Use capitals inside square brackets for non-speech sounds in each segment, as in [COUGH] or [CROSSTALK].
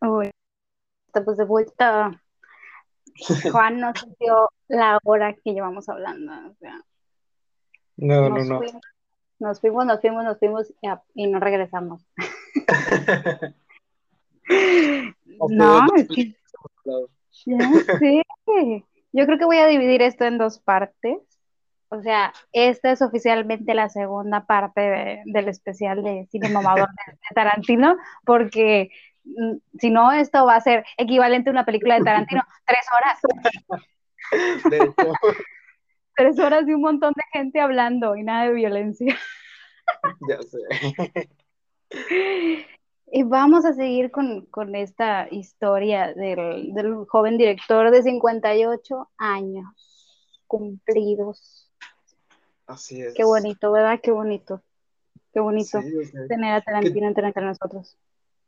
Uy, estamos de vuelta. [LAUGHS] Juan nos dio la hora que llevamos hablando. O sea, No, no, no. fuimos, nos fuimos, nos fuimos, nos fuimos y, a- y no regresamos. [LAUGHS] No, es que hablado. ya sé. Yo creo que voy a dividir esto en dos partes. O sea, esta es oficialmente la segunda parte de- del especial de Cine Mamador de, Tarantino, porque mm, si no, esto va a ser equivalente a una película de Tarantino, [LAUGHS] tres horas, De hecho, [LAUGHS] tres horas de un montón de gente hablando y nada de violencia. [LAUGHS] ya sé. Y vamos a seguir con, con esta historia del, del joven director de 58 años cumplidos. Así es. Qué bonito, ¿verdad? Qué bonito. Qué bonito Sí, o sea, tener a Tarantino entre, entre nosotros.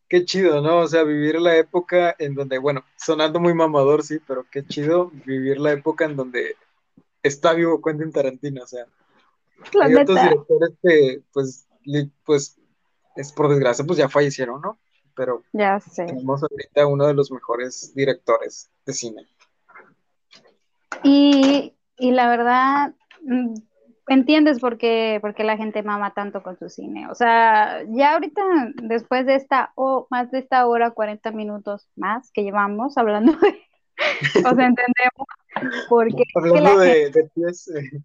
qué chido, ¿no? O sea, vivir la época en donde, bueno, sonando muy mamador, sí, pero qué chido vivir la época en donde está vivo Quentin Tarantino. O sea, La hay otros neta. directores que, pues, li- pues, es por desgracia, pues ya fallecieron, ¿no? Pero Ya sé. tenemos ahorita uno de los mejores directores de cine. Y, y la verdad, mm, entiendes por qué, por qué la gente mama tanto con su cine. O sea, ya ahorita, después de esta, o más de esta hora, 40 minutos más que llevamos hablando de, [LAUGHS] o sea, entendemos por qué Hablando gente, de, pies, eh,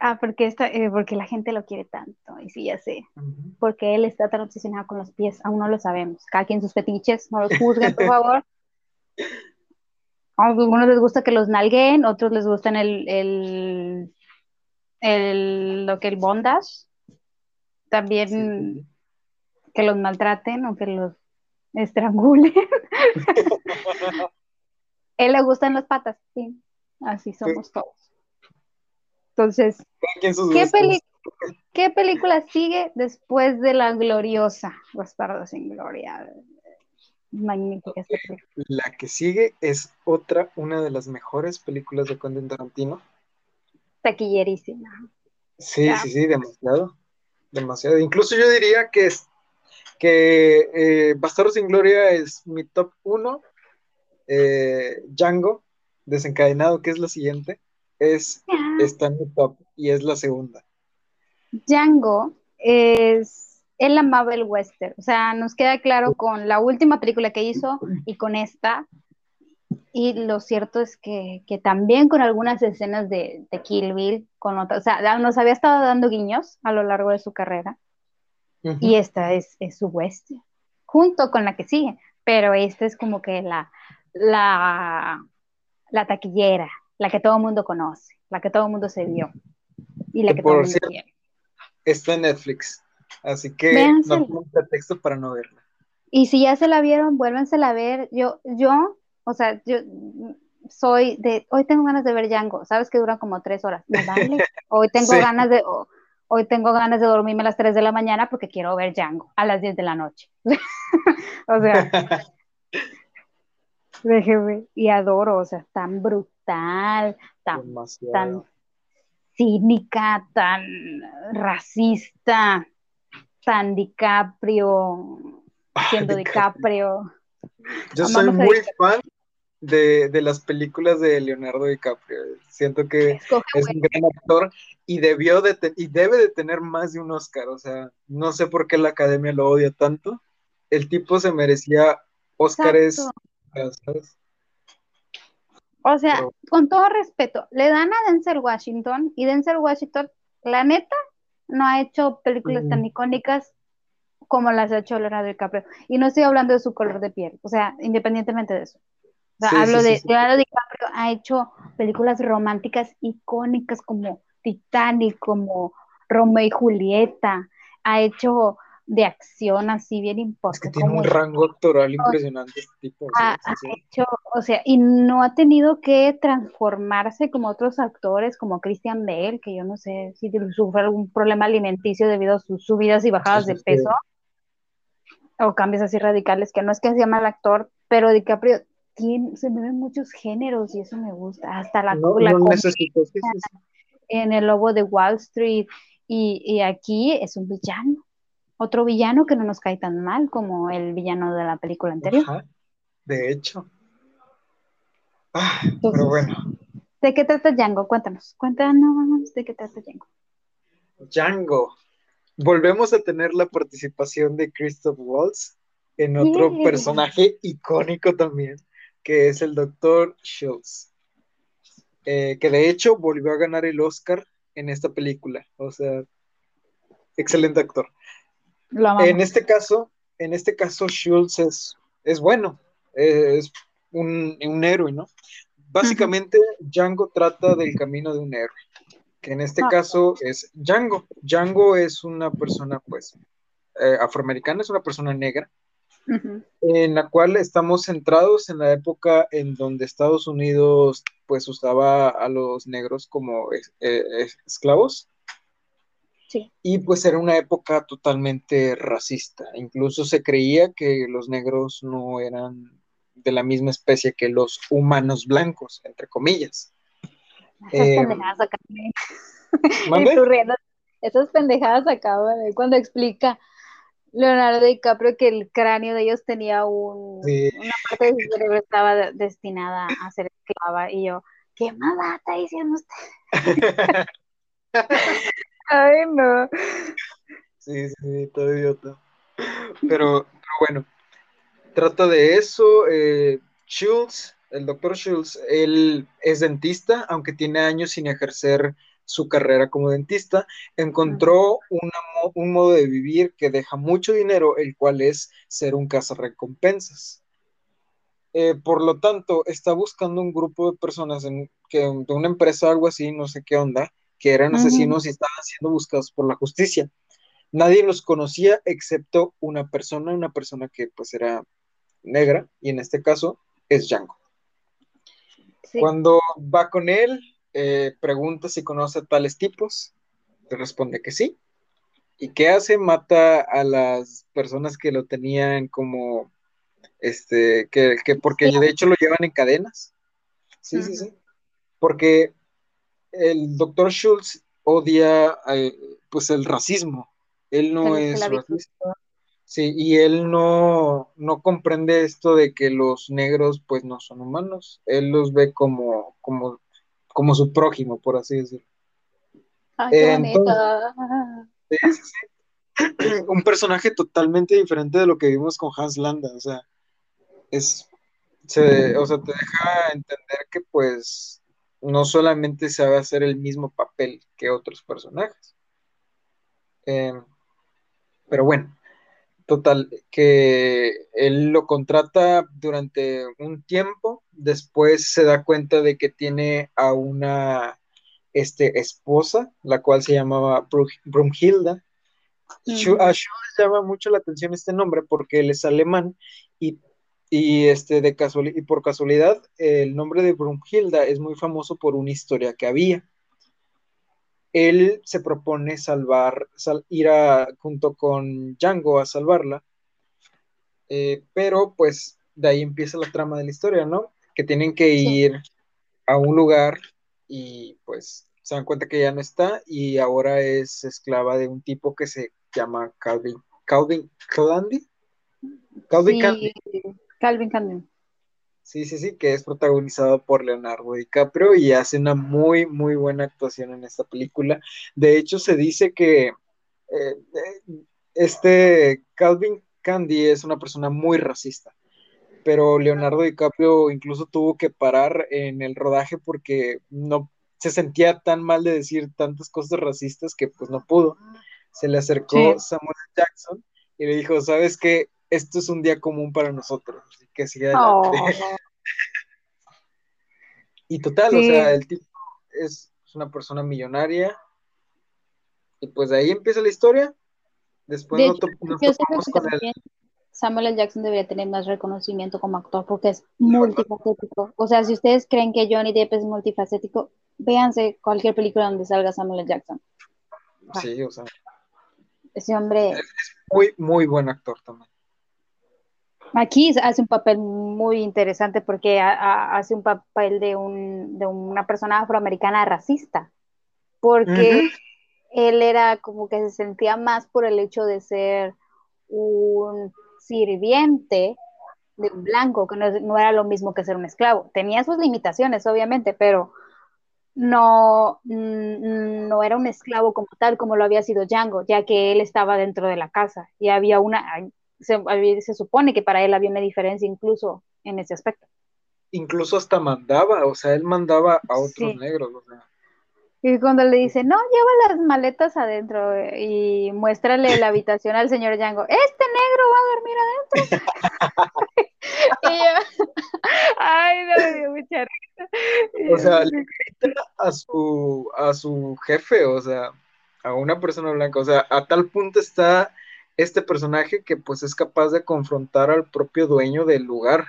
ah, porque esta, eh, porque la gente lo quiere tanto. Y sí, ya sé. Porque él está tan obsesionado con los pies, aún no lo sabemos. Cada quien sus fetiches, no los juzguen, por favor. [LAUGHS] A algunos les gusta que los nalguen, otros les gustan el, el, el- lo que el bondage, también sí. que los maltraten o que los estrangulen. [LAUGHS] él le gustan las patas, sí, así somos todos. Entonces, ¿qué, peli- ¿qué película sigue después de la gloriosa Bastardo sin Gloria? Magnífica esta película. La que sigue es otra, una de las mejores películas de Quentin Tarantino. Taquillerísima. Sí, Ya. sí, sí, demasiado. Demasiado. Incluso yo diría que es que eh, Bastardo sin Gloria es mi top uno. Eh, Django, desencadenado, que es la siguiente, es, está en mi top y es la segunda. Django es, él amaba el western, o sea, nos queda claro con la última película que hizo y con esta, y lo cierto es que, que también con algunas escenas de, de Kill Bill, con otras, o sea, nos había estado dando guiños a lo largo de su carrera, y esta es, es su western, junto con la que sigue, pero esta es como que la, la, la taquillera, la que todo el mundo conoce, la que todo el mundo se vio, y la Que que todo el por mundo cierto, quiere. Está en Netflix, así que Véansela. no tengo pretexto para no verla. Y si ya se la vieron, vuélvensela a ver. Yo, yo, o sea, yo soy de, hoy tengo ganas de ver Django, sabes que dura como tres horas, [LAUGHS] me vale. Hoy tengo Sí. ganas de, hoy tengo ganas de dormirme a las 3 de la mañana porque quiero ver Django a las 10 de la noche. [LAUGHS] o sea, [LAUGHS] déjeme, y adoro, o sea, tan brutal, tan, tan cínica, tan racista, tan DiCaprio, siendo DiCaprio. Yo soy Amamos muy fan de, de las películas de Leonardo DiCaprio. Siento que Escoge es un gran actor y debió de te- y debe de tener más de un Oscar. O sea, no sé por qué la academia lo odia tanto. El tipo se merecía. ¿sabes? O sea, Pero- con todo respeto, le dan a Denzel Washington y Denzel Washington, la neta, no ha hecho películas tan icónicas como las ha hecho Leonardo DiCaprio. Y no estoy hablando de su color de piel, o sea, independientemente de eso. O sea, Sí, hablo sí, de sí. Leonardo DiCaprio ha hecho películas románticas icónicas como Titanic, como Romeo y Julieta, ha hecho de acción así bien Es que importante, tiene un rango actoral impresionante este tipo. ha, sí, ha hecho, o sea, y no ha tenido que transformarse como otros actores, como Christian Bale, que yo no sé si sufre algún problema alimenticio debido a sus subidas y bajadas de peso, o cambios así radicales, que no es que sea mal actor, pero DiCaprio tiene, se me ven muchos géneros y eso me gusta, hasta la, No, la en El Lobo de Wall Street y, aquí es un villano. Otro villano que no nos cae tan mal como el villano de la película anterior. De hecho. Ah, pero bueno. ¿De qué trata Django? Cuéntanos, cuéntanos de qué trata Django. Django. Volvemos a tener la participación de Christoph Waltz en otro personaje icónico también, que es el Dr. Schultz. Eh, que de hecho volvió a ganar el Oscar en esta película. O sea, excelente actor. en este caso, en este caso, Schultz es, es bueno, es un, un héroe, ¿no? Básicamente, Django trata del camino de un héroe, que en este ah. caso es Django. Django es una persona, pues, eh, afroamericana, es una persona negra, en la cual estamos centrados en la época en donde Estados Unidos, pues, usaba a los negros como eh, esclavos. Sí. Y pues era una época totalmente racista. Incluso se creía que los negros no eran de la misma especie que los humanos blancos, entre comillas. Esas eh. [LAUGHS] Esas pendejadas acá, cuando explica Leonardo DiCaprio que el cráneo de ellos tenía un, una parte de su cerebro estaba destinada a ser esclava y yo, ¿qué mamá está diciendo usted? [LAUGHS] Ay, no. Sí, sí, todo idiota. Pero, pero bueno, trata de eso. Eh, Schultz, el doctor Schultz, él es dentista, aunque tiene años sin ejercer su carrera como dentista, encontró un modo de vivir que deja mucho dinero, el cual es ser un cazarrecompensas. Eh, por lo tanto, está buscando un grupo de personas en, que, de una empresa, algo así, no sé qué onda, que eran asesinos y estaban siendo buscados por la justicia. Nadie los conocía excepto una persona, una persona que pues era negra, y en este caso es Django. Cuando va con él, eh, pregunta si conoce a tales tipos, te responde que sí. ¿Y qué hace? Mata a las personas que lo tenían como, este, que, porque de hecho lo llevan en cadenas. Sí, sí, sí. Porque el doctor Schultz odia, eh, pues, el racismo. Él no es racista. Sí, y él no, no comprende esto de que los negros pues no son humanos. Él los ve como, como, como su prójimo, por así decirlo. [CLEARS THROAT] Un personaje totalmente diferente de lo que vimos con Hans Landa, o sea, es, o sea, te deja entender que pues no solamente se va a hacer el mismo papel que otros personajes. Em, pero bueno, Total, que él lo contrata durante un tiempo, después se da cuenta de que tiene a una este, esposa, la cual se llamaba Brumhilda. A Shu le llama mucho la atención este nombre porque él es alemán y, este, de y por casualidad el nombre de Brumhilda es muy famoso por una historia que había él se propone salvar, ir a, junto con Django a salvarla, eh, pero pues de ahí empieza la trama de la historia, ¿no? Que tienen que ir a un lugar y pues se dan cuenta que ya no está y ahora es esclava de un tipo que se llama Calvin, Calvin Candy. Calvin Candy. Calvin Candy. Sí, sí, sí, que es protagonizado por Leonardo DiCaprio y hace una muy, muy buena actuación en esta película. De hecho, se dice que eh, este Calvin Candy es una persona muy racista, pero Leonardo DiCaprio incluso tuvo que parar en el rodaje porque no se sentía tan mal de decir tantas cosas racistas que pues no pudo. Se le acercó Samuel Jackson y le dijo, ¿sabes qué? esto es un día común para nosotros, que sigue adelante. Oh. [LAUGHS] y total, o sea, el tipo es, una persona millonaria y pues de ahí empieza la historia. Después de con Samuel L. Jackson debería tener más reconocimiento como actor porque es multifacético. O sea, si ustedes creen que Johnny Depp es multifacético, véanse cualquier película donde salga Samuel L. Jackson. Sí, o sea. Ese hombre. Es muy, muy buen actor también. Aquí hace un papel muy interesante porque hace un papel de, una persona afroamericana racista. porque él era como que se sentía más por el hecho de ser un sirviente de un blanco, que no, era lo mismo que ser un esclavo. Tenía sus limitaciones, obviamente, pero no, mm, no era un esclavo como tal, como lo había sido Django, ya que él estaba dentro de la casa y había una, se, se supone que para él había una diferencia incluso en ese aspecto. Incluso hasta mandaba, o sea, él mandaba a otros negros, o sea. Y cuando le dice, no, lleva las maletas adentro y muéstrale la habitación al señor Django, este negro va a dormir adentro. [LAUGHS] y yo, [LAUGHS] ay, no me dio mucha risa. O sea, le grita a su, a su jefe, o sea, a una persona blanca, o sea, a tal punto está este personaje que pues es capaz de confrontar al propio dueño del lugar.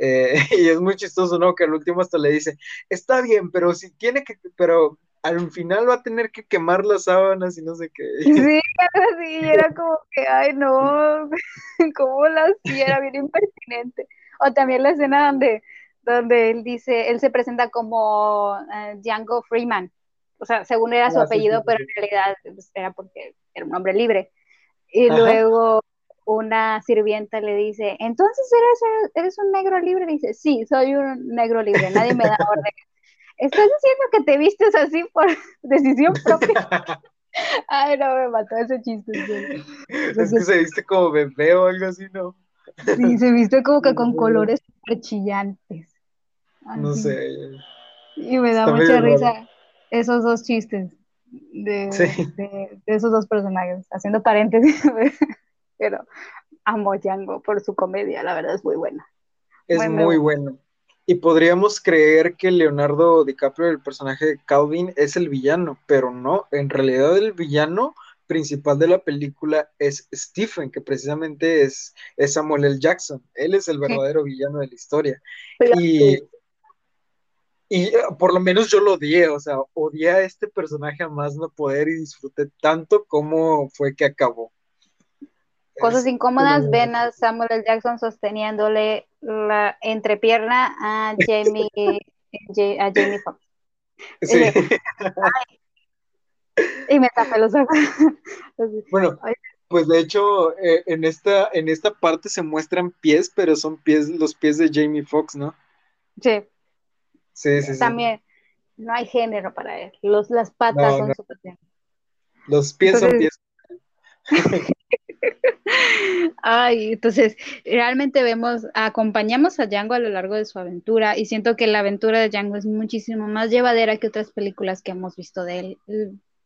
Eh, [LAUGHS] y es muy chistoso, ¿no? Que al último hasta le dice, está bien, pero si tiene que, pero al final va a tener que quemar las sábanas y no sé qué. Sí, [LAUGHS] sí, era como que, ay, no, [LAUGHS] ¿cómo la hacía? Era bien impertinente. O también la escena donde, donde él dice, él se presenta como uh, Django Freeman. O sea, según era su ah, apellido, pero en realidad pues, era porque era un hombre libre. Y luego una sirvienta le dice, entonces eres, eres un negro libre. dice, sí, soy un negro libre, nadie me da [LAUGHS] orden. ¿Estás diciendo que te vistes así por [LAUGHS] decisión propia? [LAUGHS] Ay, no, me mató ese chiste. Es que se viste como bebé o algo así, ¿no? Sí, se viste como que con colores super chillantes. no sé. Y me da mucha risa esos dos chistes de, de, esos dos personajes, haciendo paréntesis. [LAUGHS] pero amo Django por su comedia, la verdad es muy buena. Es muy, buena. Y podríamos creer que Leonardo DiCaprio, el personaje de Calvin, es el villano, pero no, en realidad el villano principal de la película es Stephen, que precisamente es, Samuel L. Jackson. Él es el verdadero villano de la historia. y, y eh, por lo menos yo lo odié, o sea, odié a este personaje a más no poder y disfruté tanto como fue que acabó. Cosas incómodas, ven a Samuel L. Jackson sosteniéndole la entrepierna a Jamie, [LAUGHS] a Jamie Foxx. Sí. Y, me tapé los ojos. [LAUGHS] Bueno, pues de hecho, eh, en, esta, en esta parte se muestran pies, pero son pies, los pies de Jamie Foxx, ¿no? Sí. Sí, sí, También no hay género para él. Los, las patas son su Los pies son pies. [LAUGHS] Ay, entonces realmente vemos, acompañamos a Django a lo largo de su aventura y siento que la aventura de Django es muchísimo más llevadera que otras películas que hemos visto de él.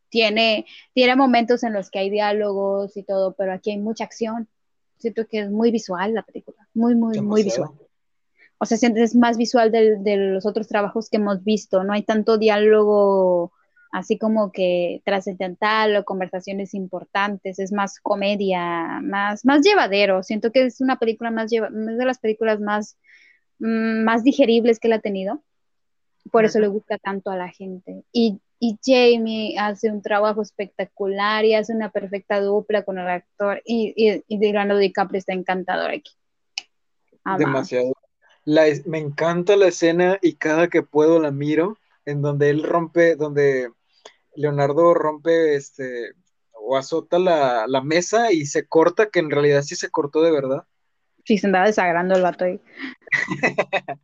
Tiene, tiene momentos en los que hay diálogos y todo, pero aquí hay mucha acción. Siento que es muy visual la película, muy, muy, muy visual. O sea, es más visual de, de los otros trabajos que hemos visto, no hay tanto diálogo así como que trascendental o conversaciones importantes, es más comedia, más, más llevadero. Siento que es una película más lleva de las películas más, mm, más digeribles que él ha tenido. Por eso le gusta tanto a la gente. Y, y, Jamie hace un trabajo espectacular y hace una perfecta dupla con el actor. Y, y, y Leonardo DiCaprio está encantador aquí. Demasiado. Me encanta la escena y cada que puedo la miro en donde él rompe, donde Leonardo rompe este o azota la, mesa y se corta, que en realidad sí se cortó de verdad. Sí, se andaba desagrando el vato ahí. [LAUGHS]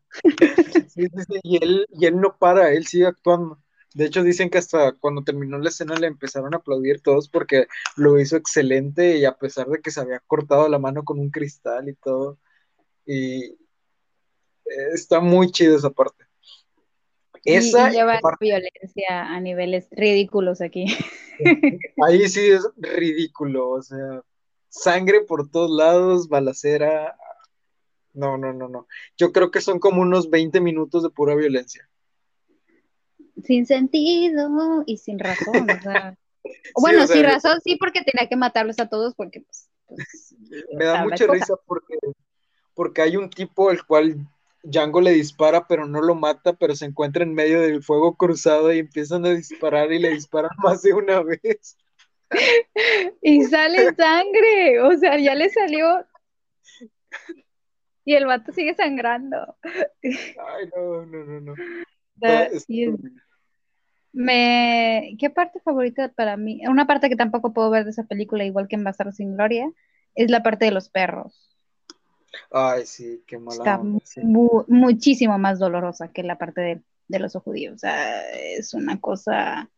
sí, sí, sí, y él, y él no para, él sigue actuando. De hecho, dicen que hasta cuando terminó la escena le empezaron a aplaudir todos porque lo hizo excelente y a pesar de que se había cortado la mano con un cristal y todo. Y está muy chido esa parte. Esa y, lleva violencia a niveles ridículos aquí. [LAUGHS] Ahí sí es ridículo, o sea, sangre por todos lados, balacera. No, no, no, no. Yo creo que son como unos 20 minutos de pura violencia. Sin sentido y sin razón, o sea. [LAUGHS] bueno, sin razón sí, porque tenía que matarlos a todos, porque pues. pues me da mucha risa porque, porque hay un tipo el cual Django le dispara, pero no lo mata, pero se encuentra en medio del fuego cruzado y empiezan a disparar y le disparan más de una vez. [LAUGHS] Y sale sangre, o sea, ya le salió. Y el vato sigue sangrando. Ay, no, no, no, no. Me, ¿qué parte favorita para mí? Una parte que tampoco puedo ver de esa película, igual que en Bastardos sin Gloria, es la parte de los perros. Ay, sí, qué mala Está onda, sí. mu- muchísimo más dolorosa que la parte de, de los judíos. O sea, es una cosa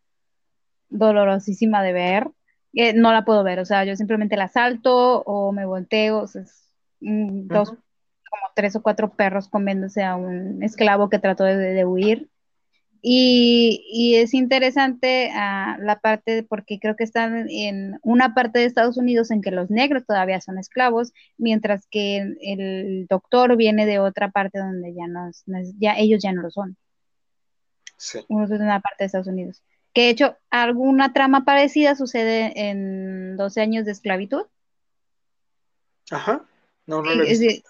dolorosísima de ver. Eh, no la puedo ver, o sea, yo simplemente la salto o me volteo. o sea, es, mm, dos, Ujú. como tres o cuatro perros comiéndose a un esclavo que trató de, de huir. Y, y es interesante ah, la parte, porque creo que están en una parte de Estados Unidos en que los negros todavía son esclavos, mientras que el, el doctor viene de otra parte donde ya no, es- es- ya ellos ya no lo son. Sí. Uno es de una parte de Estados Unidos. Que de hecho, alguna trama parecida sucede en 12 años de esclavitud. Ajá. No, no lo he Es, visto.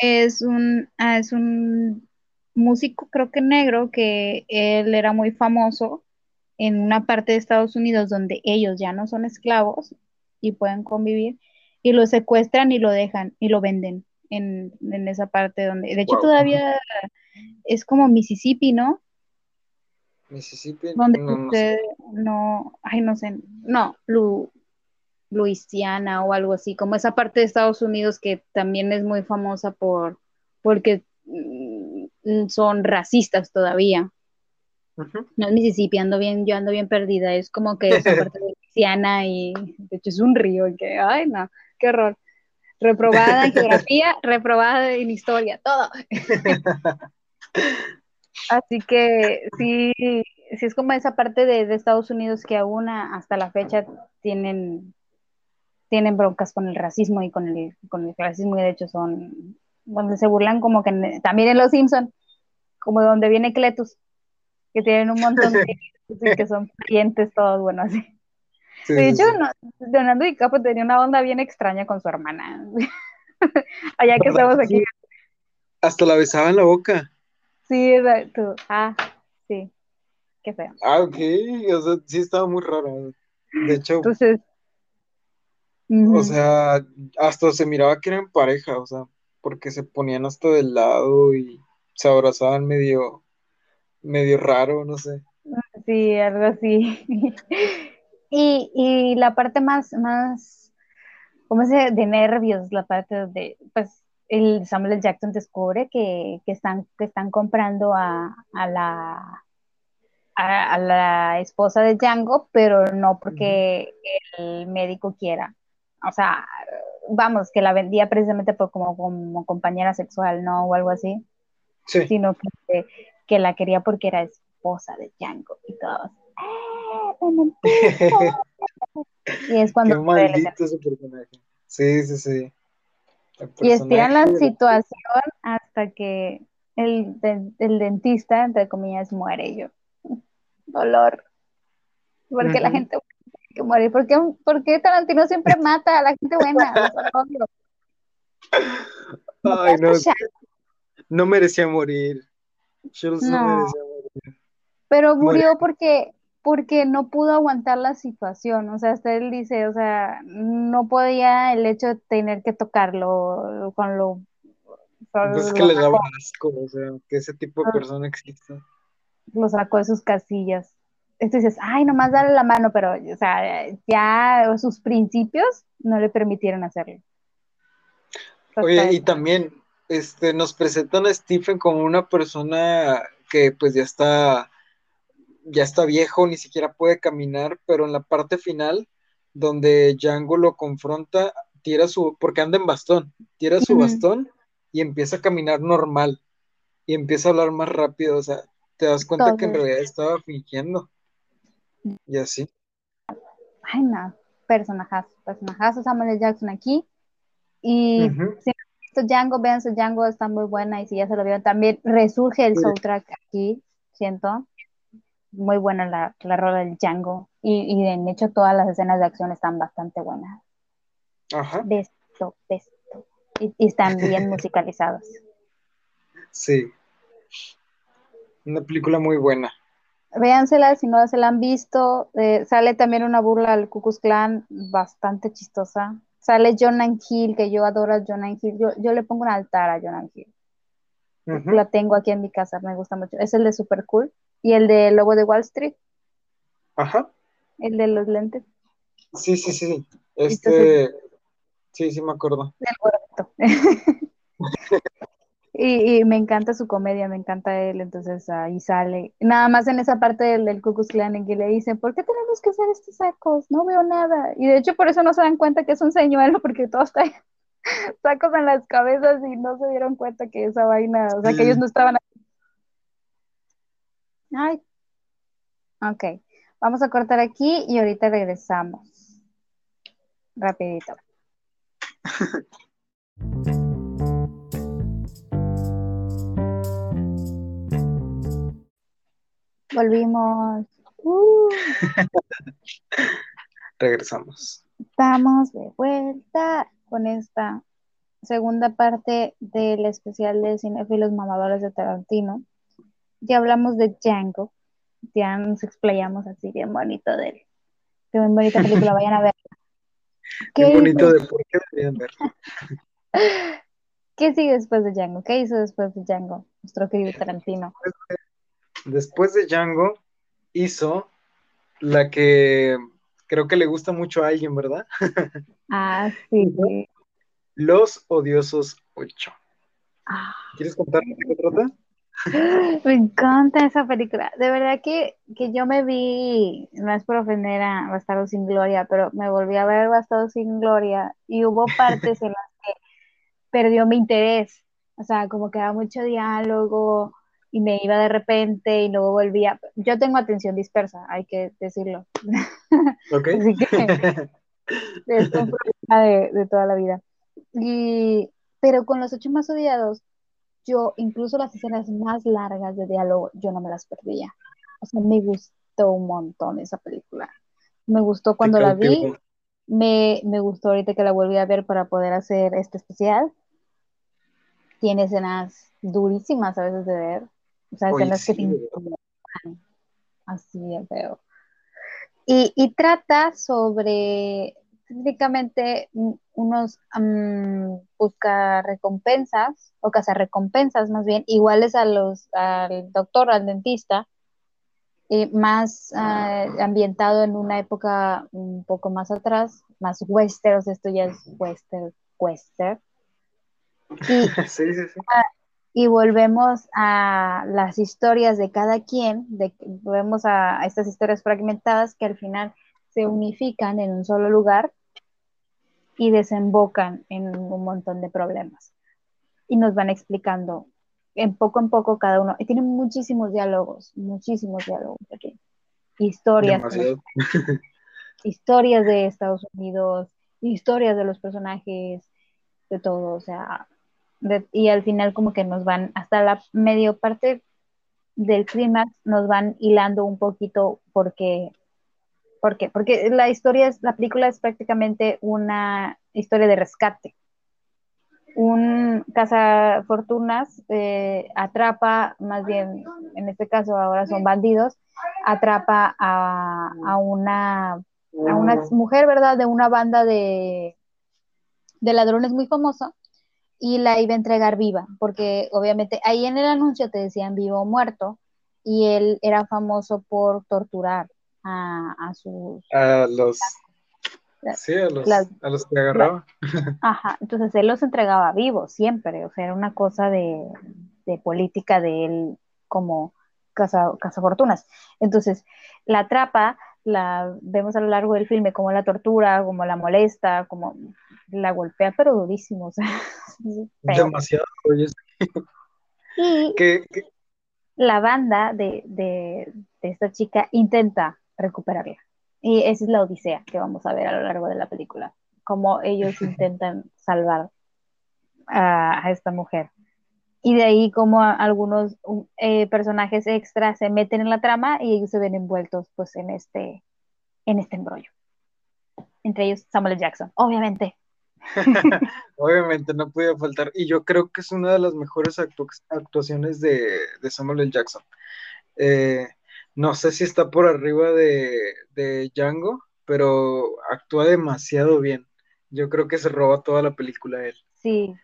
es un, ah, es un músico, creo que negro, que él era muy famoso en una parte de Estados Unidos donde ellos ya no son esclavos y pueden convivir, y lo secuestran y lo dejan y lo venden en, en esa parte donde, de hecho Wow. todavía es como Mississippi, ¿no? Mississippi, Donde no, no sé. no, ay, no sé, no, Lu, Luisiana o algo así, como esa parte de Estados Unidos que también es muy famosa por, porque mm, son racistas todavía. No es Mississippi, ando bien, yo ando bien perdida, es como que esa [LAUGHS] parte de Luisiana y de hecho es un río, y que, ay no, qué horror. Reprobada en geografía, [LAUGHS] reprobada en historia, todo. Así que sí, sí es como esa parte de, de Estados Unidos que aún a- hasta la fecha tienen, tienen broncas con el racismo y con el, con el racismo y de hecho son, donde se burlan como que en- también en Los Simpson, como de donde viene Cletus, que tienen un montón de [LAUGHS] que son parientes todos, bueno, así. Sí, De hecho, sí. no, Leonardo DiCaprio tenía una onda bien extraña con su hermana. [LAUGHS] Allá que ¿Verdad estamos aquí. Hasta la besaba en la boca. Sí, era tú. Ah, sí, qué feo. Ah, ok. O sea, sí estaba muy raro. De hecho, Entonces, o sea, hasta se miraba que eran pareja, o sea, porque se ponían hasta del lado y se abrazaban medio, medio raro, no sé. Sí, algo así. [LAUGHS] Y, y la parte más, más, ¿cómo se de nervios? La parte de, pues, el Samuel L. Jackson descubre que, que están, que están comprando a, a la, a, a la esposa de Django, pero no porque el médico quiera. O sea, vamos, que la vendía precisamente por como, como compañera sexual, ¿no? O algo así, Sí. sino que, que la quería porque era esposa de Django y todos. ¡Eh, me mentiste! Y es Qué cuando ese- maldito ese personaje. Sí, sí, sí. Y estiran la situación hasta que el, de- el dentista, entre comillas, muere. Yo, dolor. Porque la Ujú. gente tiene que morir. ¿Por qué, por qué Tarantino siempre [LAUGHS] mata a la gente buena? Los odio. ¿Me Ay, puedes no, merecía morir. No, No. merecía morir. Pero murió porque, porque no pudo aguantar la situación. O sea, hasta él dice, o sea, no podía el hecho de tener que tocarlo con lo. con Pues es que le daba asco, o sea, que ese tipo de persona exista. lo sacó de sus casillas. Entonces dices, ay, nomás dale la mano, pero, o sea, ya sus principios no le permitieron hacerlo. Oye, y también este, nos presentan a Stephen como una persona que pues ya está, ya está viejo, ni siquiera puede caminar, pero en la parte final, donde Django lo confronta, tira su, porque anda en bastón, tira su bastón y empieza a caminar normal y empieza a hablar más rápido, o sea, te das cuenta que en realidad estaba fingiendo. Y así. Ay, no, personajazo, personajazo Samuel L. Jackson aquí. Y si han visto Django, vean su Django, está muy buena. Y si ya se lo vieron, también resurge el Sí. soundtrack aquí, siento. Muy buena la, la rola del Django. Y, y de hecho, todas las escenas de acción están bastante buenas. Ajá, Besto, besto. Y, y están bien [LAUGHS] musicalizados. sí. Una película muy buena. Véansela si no se la han visto. Eh, sale también una burla al Ku Klux Klan bastante chistosa. Sale Jonan Hill, que yo adoro a Jonan Hill. Yo, yo le pongo un altar a Jonan Hill. La tengo aquí en mi casa, me gusta mucho. Es el de Super Cool y el de Lobo de Wall Street. Ajá. El de los lentes. Sí, sí, sí. Este. Sí, sí, me acuerdo. [LAUGHS] y, me encanta su comedia, me encanta él, entonces ahí sale. Nada más en esa parte del, del Ku Clan en que le dicen, ¿por qué tenemos que usar estos sacos? No veo nada. Y de hecho por eso no se dan cuenta que es un señuelo, porque todos traen [LAUGHS] sacos en las cabezas y no se dieron cuenta que esa vaina, o sea, que ellos no estaban Ay. Ok, vamos a cortar aquí y ahorita regresamos. Rapidito. [LAUGHS] Volvimos. [LAUGHS] Uh. Regresamos. Estamos de vuelta con esta segunda parte del especial de cinefilos mamadores de Tarantino. Ya hablamos de Django, ya nos explayamos así bien bonito de él. Qué bonita película, vayan a ver. [LAUGHS] Qué bonito de por qué deberían verla. [LAUGHS] ¿Qué sigue después de Django? ¿Qué hizo después de Django? Nuestro querido Tarantino. Después de Django hizo la que creo que le gusta mucho a alguien, ¿verdad? Ah, sí. [LAUGHS] Los Odiosos 8. Ah. ¿Quieres contar de qué trata? [GASPS] Me encanta esa película. De verdad que, que, yo me vi, no es por ofender a Bastardo sin Gloria, pero me volví a ver Bastardo sin Gloria y hubo partes en las que perdió mi interés. O sea, como que era mucho diálogo y me iba de repente y luego volvía. Yo tengo atención dispersa, hay que decirlo. Ok. [LAUGHS] Así que [LAUGHS] es un problema de, de toda la vida. Y, pero con los ocho más odiados, yo incluso las escenas más largas de diálogo, yo no me las perdía. O sea, me gustó un montón esa película. Me gustó cuando la vi, me, me gustó ahorita que la volví a ver para poder hacer este especial. Tiene escenas durísimas a veces de ver. O sea, escenas que te así de feo. Y, y trata sobre técnicamente unos busca recompensas o recompensas más bien iguales a los al doctor al dentista eh, más ah, ambientado en una época un poco más atrás más western esto ya es western western. Y, [LAUGHS] ah, y volvemos a las historias de cada quien de, volvemos a estas historias fragmentadas que al final se unifican en un solo lugar y desembocan en un montón de problemas. Y nos van explicando en poco en poco cada uno. Y tienen muchísimos diálogos, muchísimos diálogos aquí. Historias. [LAUGHS] historias de Estados Unidos, historias de los personajes, de todo, o sea, y al final como que nos van, hasta la medio parte del clímax, nos van hilando un poquito porque ¿Por qué? Porque la historia, es, la película es prácticamente una historia de rescate. Un cazafortunas eh, atrapa, más bien, en este caso ahora son bandidos, atrapa a, una, a una mujer, ¿verdad? De una banda de, de ladrones muy famosa y la iba a entregar viva, porque obviamente ahí en el anuncio te decían vivo o muerto y él era famoso por torturar a, a sus... A los... Sí, a los, a los que agarraba. [LAUGHS] ajá, entonces él los entregaba vivos siempre, o sea, era una cosa de, de política de él como casa, fortunas Entonces, la atrapa, la vemos a lo largo del filme como la tortura, como la molesta, como la golpea, pero durísimo. O sea, [LAUGHS] Demasiado. Y la banda de, de, de, esta chica intenta recuperarla. Y esa es la odisea que vamos a ver a lo largo de la película, cómo ellos [LAUGHS] intentan salvar a, esta mujer. Y de ahí como algunos eh, personajes extras se meten en la trama y ellos se ven envueltos pues en este, en este embrollo. Entre ellos Samuel Jackson, obviamente. [LAUGHS] obviamente no podía faltar. Y yo creo que es una de las mejores actuaciones de, de Samuel L. Jackson. Eh, no sé si está por arriba de, de Django, pero actúa demasiado bien. Yo creo que se roba toda la película él. Sí,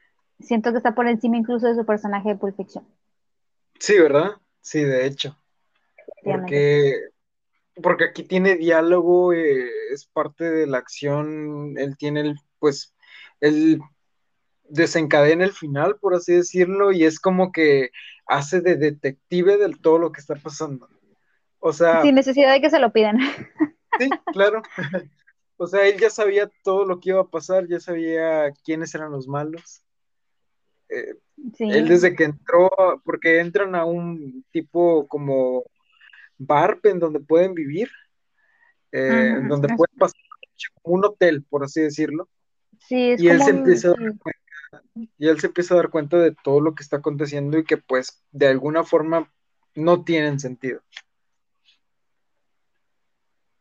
siento que está por encima incluso de su personaje de Pulp Fiction. Sí, ¿verdad? Sí, de hecho. Porque porque aquí tiene diálogo, eh, es parte de la acción, él tiene el, pues, él desencadena el final, por así decirlo, y es como que hace de detective de todo lo que está pasando. O sea... Sin necesidad de que se lo pidan. [LAUGHS] Sí, claro. [LAUGHS] O sea, él ya sabía todo lo que iba a pasar, ya sabía quiénes eran los malos. Eh, él desde que entró, porque entran a un tipo como bar en donde pueden vivir, eh, donde pueden pasar como un hotel, por así decirlo. Sí, y él se empieza a dar cuenta, y él se empieza a dar cuenta de todo lo que está aconteciendo y que pues de alguna forma no tienen sentido.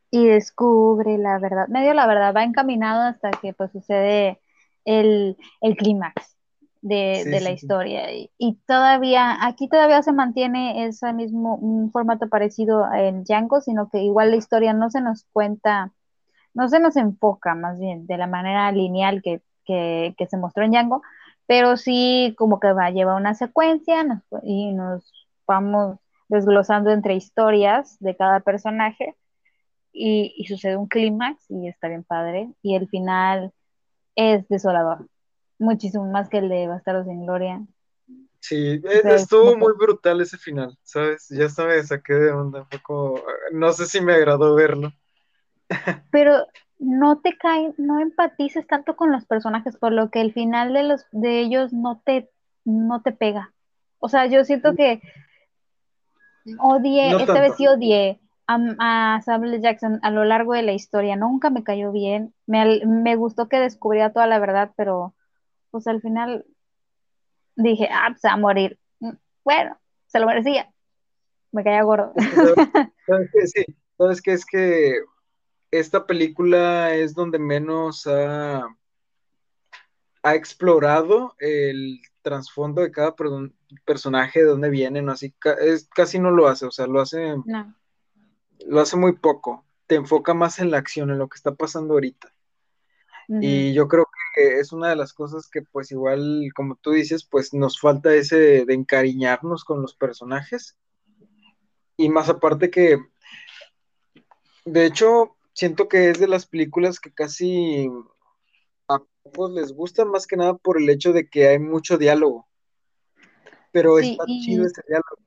Y descubre la verdad, medio la verdad, va encaminado hasta que pues sucede el, el clímax de, la historia. Y, todavía, aquí todavía se mantiene ese mismo, un formato parecido en Django, sino que igual la historia no se nos cuenta, no se nos enfoca más bien de la manera lineal que, se mostró en Django, pero sí como que va, lleva una secuencia y nos vamos desglosando entre historias de cada personaje y, y sucede un clímax y está bien padre y el final es desolador muchísimo más que el de Bastardos sin Gloria. Sí, e, estuvo muy brutal ese final, ¿sabes? Ya sabes, saqué de onda, fue como, no sé si me agradó verlo. [LAUGHS] Pero no te cae, no empatices tanto con los personajes, por lo que el final de los de ellos no te, no te pega. O sea, yo siento que odié, esta vez sí odié a, Samuel Jackson a lo largo de la historia. Nunca me cayó bien. Me, me gustó que descubriera toda la verdad, pero pues al final dije, ah, pues va a morir. Mm, bueno, se lo merecía. Me caía gordo. [LAUGHS] ¿Sabes qué? Sí, sabes qué? Es que esta película es donde menos ha, ha explorado el trasfondo de cada personaje, de dónde vienen, así, es, casi no lo hace, o sea, lo hace, lo hace muy poco, te enfoca más en la acción, en lo que está pasando ahorita. Y yo creo que es una de las cosas que pues igual, como tú dices, pues nos falta ese de encariñarnos con los personajes. Y más aparte que, de hecho, siento que es de las películas que casi a pocos les gustan más que nada por el hecho de que hay mucho diálogo. Pero está chido ese diálogo.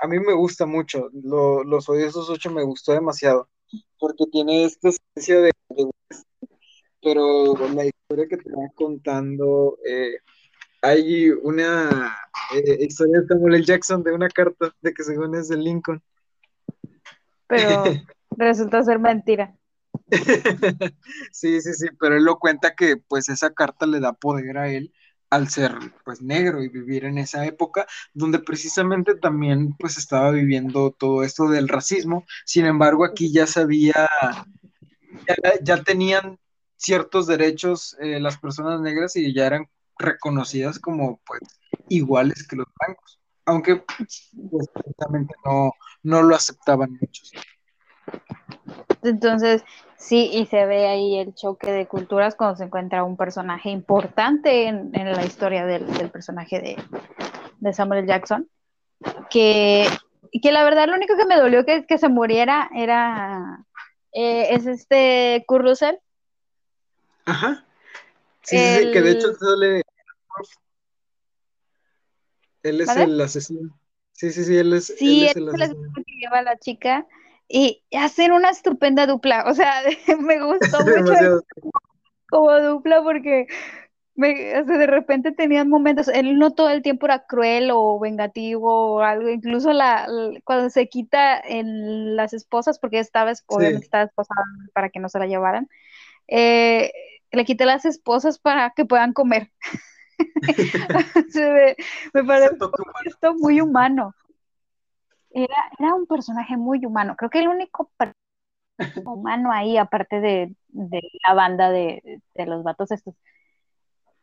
A mí me gusta mucho. los Odiosos 8 me gustó demasiado. Porque tiene esta esencia de pero la historia que te va contando, eh, hay una eh, historia de Samuel L. Jackson de una carta de que según es de Lincoln. Pero [LAUGHS] resulta ser mentira. sí, sí, sí, pero él lo cuenta que pues esa carta le da poder a él al ser pues negro y vivir en esa época donde precisamente también pues estaba viviendo todo esto del racismo, sin embargo aquí ya sabía, ya tenían ciertos derechos eh, las personas negras y ya eran reconocidas como pues iguales que los blancos, aunque pues, no, no lo aceptaban muchos. Entonces, sí, y se ve ahí el choque de culturas cuando se encuentra un personaje importante en, la historia del, personaje de, Samuel Jackson, que, que la verdad lo único que me dolió que, que se muriera era, eh, es este Kurt Ajá. Sí, sí, sí, que de hecho sale. Él es el asesino. Sí, sí, sí, él es, sí, él es el asesino. que lleva a la chica y hacen una estupenda dupla. O sea, [LAUGHS] me gustó [LAUGHS] mucho como dupla porque me, de repente tenían momentos, él no todo el tiempo era cruel o vengativo o algo, incluso la, cuando se quita en las esposas, porque estaba, obviamente estaba esposada para que no se la llevaran, eh, le quité las esposas para que puedan comer. [LAUGHS] me, parece esto muy humano. Era, un personaje muy humano. Creo que el único humano ahí, aparte de, la banda de, los vatos estos.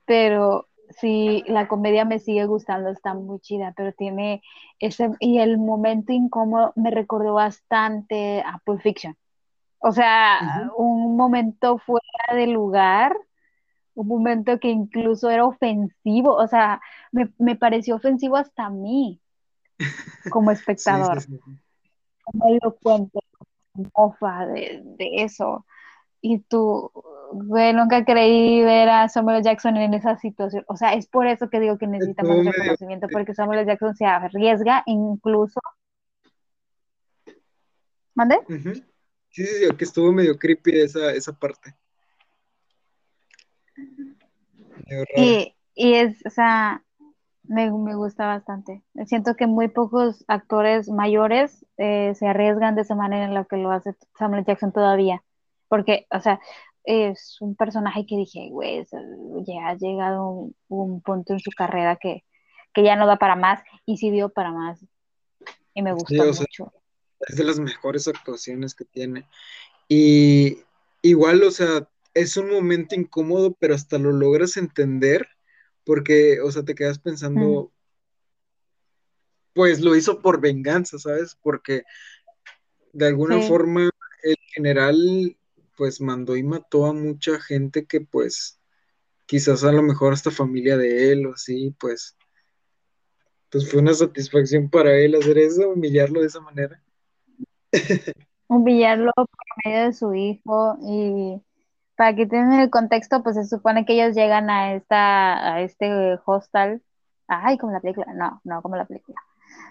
Pero sí, la comedia me sigue gustando, está muy chida, pero tiene ese, y el momento incómodo me recordó bastante a Pulp Fiction. O sea, un momento fuera de lugar, un momento que incluso era ofensivo, o sea, me, pareció ofensivo hasta a mí como [LAUGHS] espectador. Como lo cuento. mofa de, eso. Y tú, güey, nunca creí ver a Samuel Jackson en esa situación. O sea, es por eso que digo que necesitamos reconocimiento, porque Samuel Jackson se arriesga incluso. ¿Mande? Sí, sí, sí, que estuvo medio creepy esa, esa parte. Y, y es, o sea, me, gusta bastante. Siento que muy pocos actores mayores eh, se arriesgan de esa manera en la que lo hace Samuel Jackson todavía. Porque, o sea, es un personaje que dije, güey, ya ha llegado un, un, punto en su carrera que, ya no da para más y sí dio para más. Y me gustó mucho. Es de las mejores actuaciones que tiene. Y igual, o sea, es un momento incómodo, pero hasta lo logras entender porque, o sea, te quedas pensando, pues lo hizo por venganza, ¿sabes? Porque de alguna forma el general, pues mandó y mató a mucha gente que, pues, quizás a lo mejor hasta familia de él o así, pues, pues fue una satisfacción para él hacer eso, humillarlo de esa manera. Humillarlo por medio de su hijo y para que tengan el contexto, pues se supone que ellos llegan a esta, a este hostal, ay, como la película, no, no, como la película,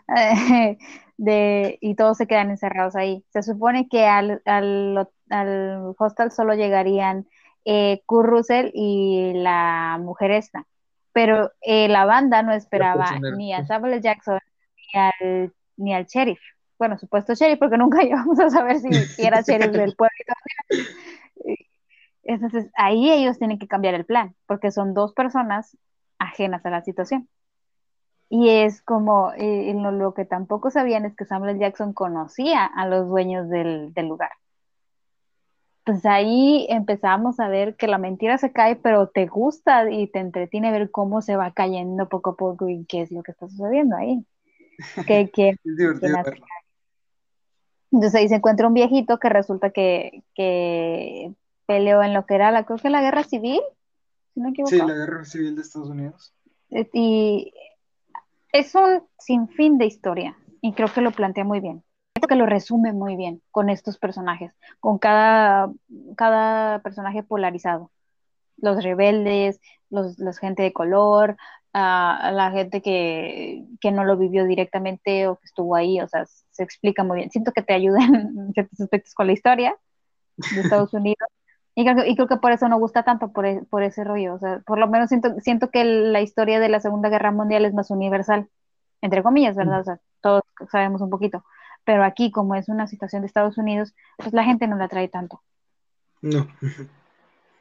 [LAUGHS] de, y todos se quedan encerrados ahí. Se supone que al, al, al hostal solo llegarían eh, Kurt Russell y la mujer esta, pero eh, la banda no esperaba ni a Samuel Jackson ni al, ni al sheriff. Bueno, supuesto sheriff, porque nunca [LAUGHS] íbamos a saber si, si era [LAUGHS] sheriff del pueblo. Entonces ahí ellos tienen que cambiar el plan, porque son dos personas ajenas a la situación. Y es como, eh, lo, que tampoco sabían es que Samuel Jackson conocía a los dueños del, lugar. Pues ahí empezamos a ver que la mentira se cae, pero te gusta y te entretiene ver cómo se va cayendo poco a poco y qué es lo que está sucediendo ahí. [LAUGHS] Que, que, Entonces ahí se encuentra un viejito que resulta que, que peleó en lo que era la, creo que la guerra civil, si no Sí, la guerra civil de Estados Unidos. Y es un sinfín de historia, y creo que lo plantea muy bien. Creo que lo resume muy bien con estos personajes, con cada, cada personaje polarizado. Los rebeldes, los, gente de color, uh, la gente que, que, no lo vivió directamente o que estuvo ahí, o sea, se explica muy bien. Siento que te ayuda en ciertos aspectos con la historia de Estados [LAUGHS] Unidos, y creo, que por eso no gusta tanto, por, e, por, ese rollo. O sea, por lo menos siento, siento que la historia de la Segunda Guerra Mundial es más universal, entre comillas, ¿verdad? O sea, todos sabemos un poquito. Pero aquí, como es una situación de Estados Unidos, pues la gente no la trae tanto. No.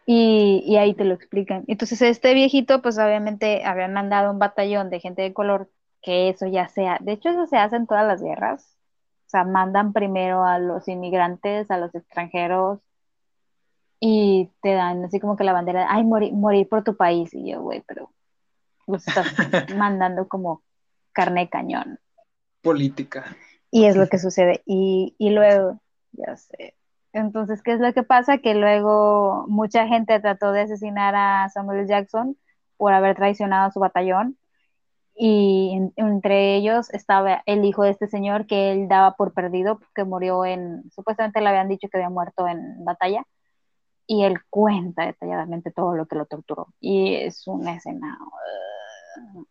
Y, y ahí te lo explican. Entonces, este viejito, pues obviamente habían mandado un batallón de gente de color, que eso ya sea. De hecho, eso se hace en todas las guerras. O sea, mandan primero a los inmigrantes, a los extranjeros, y te dan así como que la bandera, ay, morir, morir por tu país. Y yo, güey, pero los estás [LAUGHS] mandando como carne cañón. Política. Y es lo que sucede. Y, y luego, ya sé. Entonces, ¿qué es lo que pasa? Que luego mucha gente trató de asesinar a Samuel Jackson por haber traicionado a su batallón. Y entre ellos estaba el hijo de este señor que él daba por perdido, que murió en, supuestamente le habían dicho que había muerto en batalla y él cuenta detalladamente todo lo que lo torturó. Y es una escena... Uh,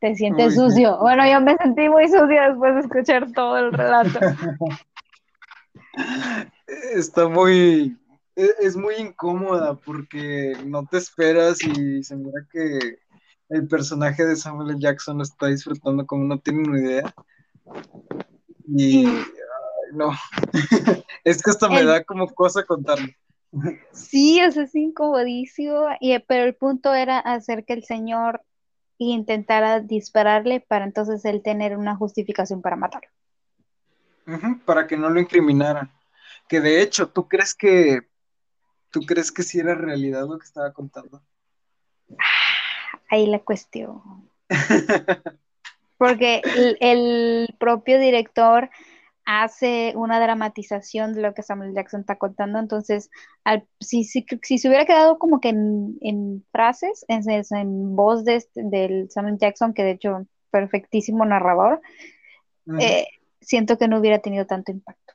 te sientes sucio. Bueno, yo me sentí muy sucio después de escuchar todo el relato. [LAUGHS] Está muy... E, es muy incómoda porque no te esperas y se mira que el personaje de Samuel Jackson lo está disfrutando como no tiene ni idea. Y... no. [LAUGHS] es que hasta me da como cosa contarle. Sí, o sea, es incomodísimo, y, pero el punto era hacer que el señor intentara dispararle para entonces él tener una justificación para matarlo. para que no lo incriminaran. Que de hecho, ¿tú crees que tú crees que sí era realidad lo que estaba contando? Ah, ahí la cuestión. Porque el propio director hace una dramatización de lo que Samuel Jackson está contando, entonces si, si, se hubiera quedado como que en, frases, en, voz de este, del Samuel Jackson, que de hecho perfectísimo narrador, eh, siento que no hubiera tenido tanto impacto.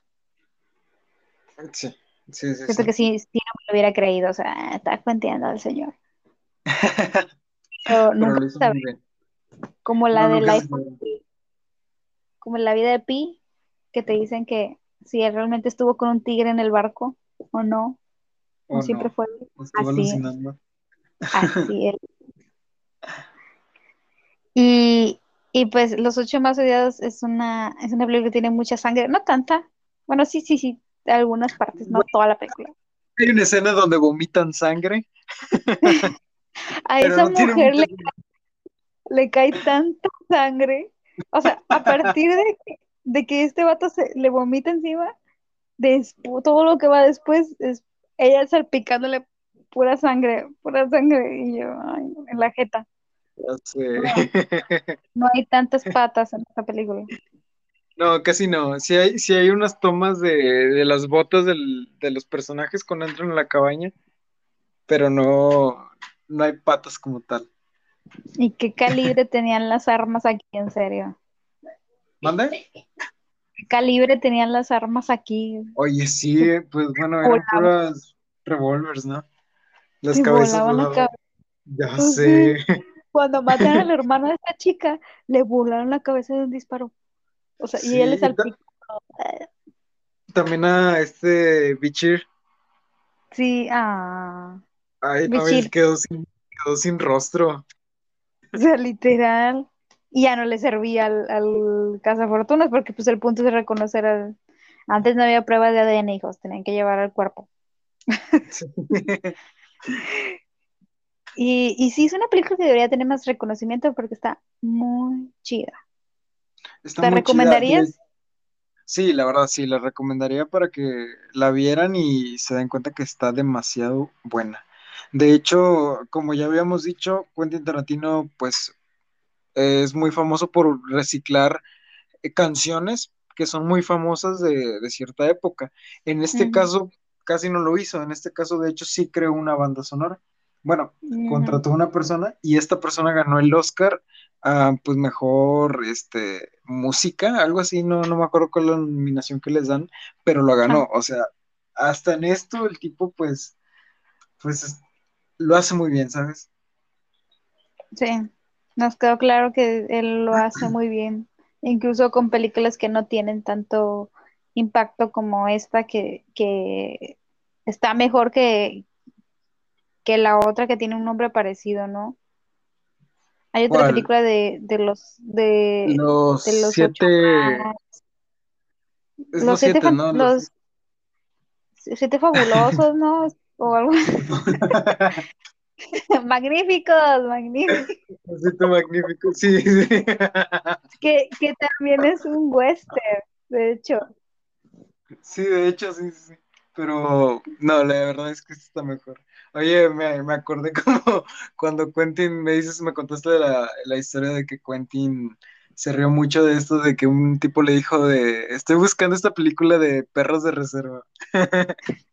Sí, sí, sí. Siento sí. que sí, sí no me lo hubiera creído, o sea, está cuenteando al señor. [LAUGHS] Pero Pero nunca lo hizo sabe, muy bien. como la No, de. Pi, como en la vida de Pi, que te dicen que si él realmente estuvo con un tigre en el barco o no, o siempre fue así, así [LAUGHS] él. Y, y pues Los Ocho Más Odiados es una, es una película que tiene mucha sangre, no tanta, bueno, sí, sí, sí, algunas partes, no toda la película. Hay una escena donde vomitan sangre, [LAUGHS] A pero esa no mujer le, le cae tanta sangre, o sea, a partir de que, de que este vato se, le vomita encima, todo lo que va después es ella salpicándole pura sangre, pura sangre, y yo, ay, en la jeta. Ya sé. [LAUGHS] No hay tantas patas en esta película. No, casi no. Sí hay, sí hay unas tomas de, de las botas del- de los personajes cuando entran a la cabaña, pero no, no hay patas como tal. ¿Y qué calibre tenían las armas aquí, en serio? ¿Mande? ¿Qué calibre tenían las armas aquí? Oye, sí, pues bueno, eran puras revólveres, ¿no? Las Se cabezas volaban la cabeza. Ya Pues sé. Cuando matan al hermano de esta chica, le volaron la cabeza de un disparo. O sea, y Sí, ta- salpicó. también a este Bichir. Sí, ah. Ay, no, Bichir. él quedó sin, quedó sin rostro. O sea, literal. Y ya no le servía al, al cazafortunas porque pues el punto es reconocer al... Antes no había pruebas de ADN, hijos, tenían que llevar al cuerpo. [LAUGHS] Y, y sí, es una película que debería tener más reconocimiento porque está muy chida. Está ¿La muy chida. recomendarías? Sí, la verdad sí, la recomendaría para que la vieran y se den cuenta que está demasiado buena. De hecho, como ya habíamos dicho, Quentin Tarantino pues es muy famoso por reciclar eh, canciones que son muy famosas de, de cierta época. En este caso casi no lo hizo, en este caso de hecho sí creó una banda sonora. Bueno, contrató a una persona y esta persona ganó el Oscar a pues mejor este música, algo así, no, no me acuerdo cuál es la nominación que les dan, pero lo ganó, o sea, hasta en esto el tipo pues pues es- lo hace muy bien, ¿sabes? Sí, nos quedó claro que él lo hace muy bien, incluso con películas que no tienen tanto impacto como esta, que, que está mejor que, que la otra que tiene un nombre parecido, ¿no? Hay otra ¿Cuál? película de, de los de, Los de los siete, los los siete, siete, fan- ¿no? Los siete fabulosos, ¿no? O algo magníficos, [LAUGHS] magníficos, magníficos, sí, sí. que, que también es un western, de hecho. Sí, de hecho, sí, sí. Pero no, la verdad es que esto está mejor. Oye, me, me acordé [LAUGHS] como cuando Quentin, me dices, me contaste la, la historia de que Quentin se rió mucho de esto, de que un tipo le dijo de, estoy buscando esta película de perros de reserva. [LAUGHS]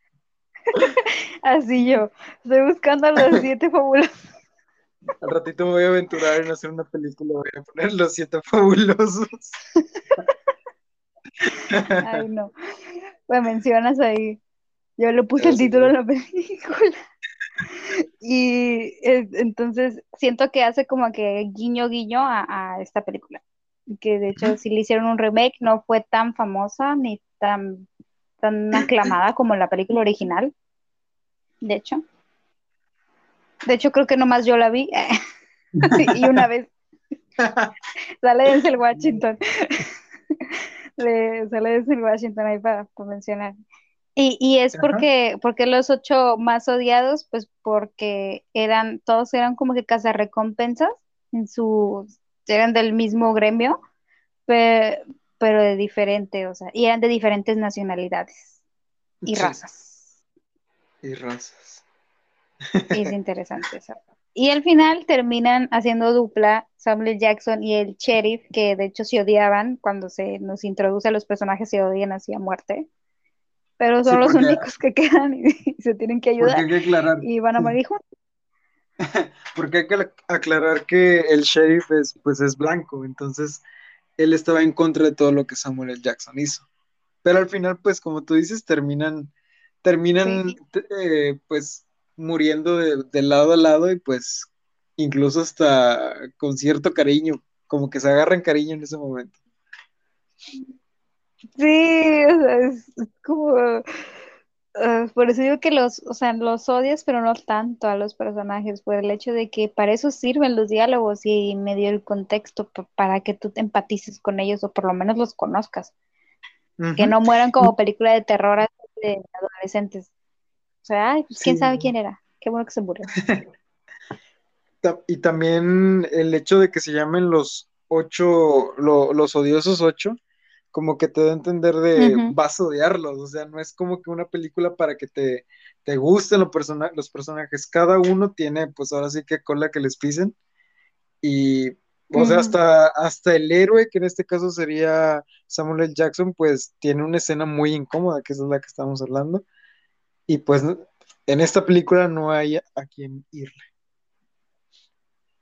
[LAUGHS] Así yo, estoy buscando a los siete [LAUGHS] fabulosos. Al ratito me voy a aventurar en hacer una película, voy a poner los siete fabulosos. [LAUGHS] Ay, no. Me mencionas ahí. Yo le puse Ya el título de la película. Y eh, entonces siento que hace como que guiño guiño a, a esta película. Que de hecho, si le hicieron un remake, no fue tan famosa ni tan, tan aclamada como la película original. De hecho. De hecho, creo que nomás yo la vi. [LAUGHS] y una vez [LAUGHS] sale Denzel Washington. Le- sale Denzel Washington ahí para, para mencionar. Y, y es Ajá. porque, porque los ocho más odiados, pues porque eran, todos eran como que cazarrecompensas en su, eran del mismo gremio, pe- pero, de diferente, o sea, y eran de diferentes nacionalidades y Sí, razas. y razas. Y es [LAUGHS] interesante eso. Y al final terminan haciendo dupla Samuel Jackson y el sheriff, que de hecho se odiaban cuando se nos introduce a los personajes, se odian así a muerte. Pero son Sí, los únicos que quedan y, [LAUGHS] se tienen que ayudar hay que aclarar, y van a morir [LAUGHS] juntos. porque hay que ac- aclarar que el sheriff es, pues es blanco, entonces él estaba en contra de todo lo que Samuel L. Jackson hizo. Pero al final, pues como tú dices, terminan terminan eh, pues muriendo de, lado a lado y pues incluso hasta con cierto cariño, como que se agarran cariño en ese momento. Sí, o sea, es como... Ah, por eso digo que los, o sea, los odias, pero no tanto a los personajes, por el hecho de que para eso sirven los diálogos y medio el contexto para que tú te empatices con ellos o por lo menos los conozcas. Que no mueran como película de terror de adolescentes. O sea, ay, pues quién sabe quién era. Qué bueno que se murió. [LAUGHS] y también el hecho de que se llamen los ocho, los odiosos ocho, como que te da a entender de vas a odiarlos, o sea, no es como que una película para que te, te gusten los, los personajes, cada uno tiene pues ahora sí que cola que les pisen y o sea, hasta, hasta el héroe, que en este caso sería Samuel L. Jackson, pues tiene una escena muy incómoda, que es la que estamos hablando. Y pues en esta película no hay a quien irle.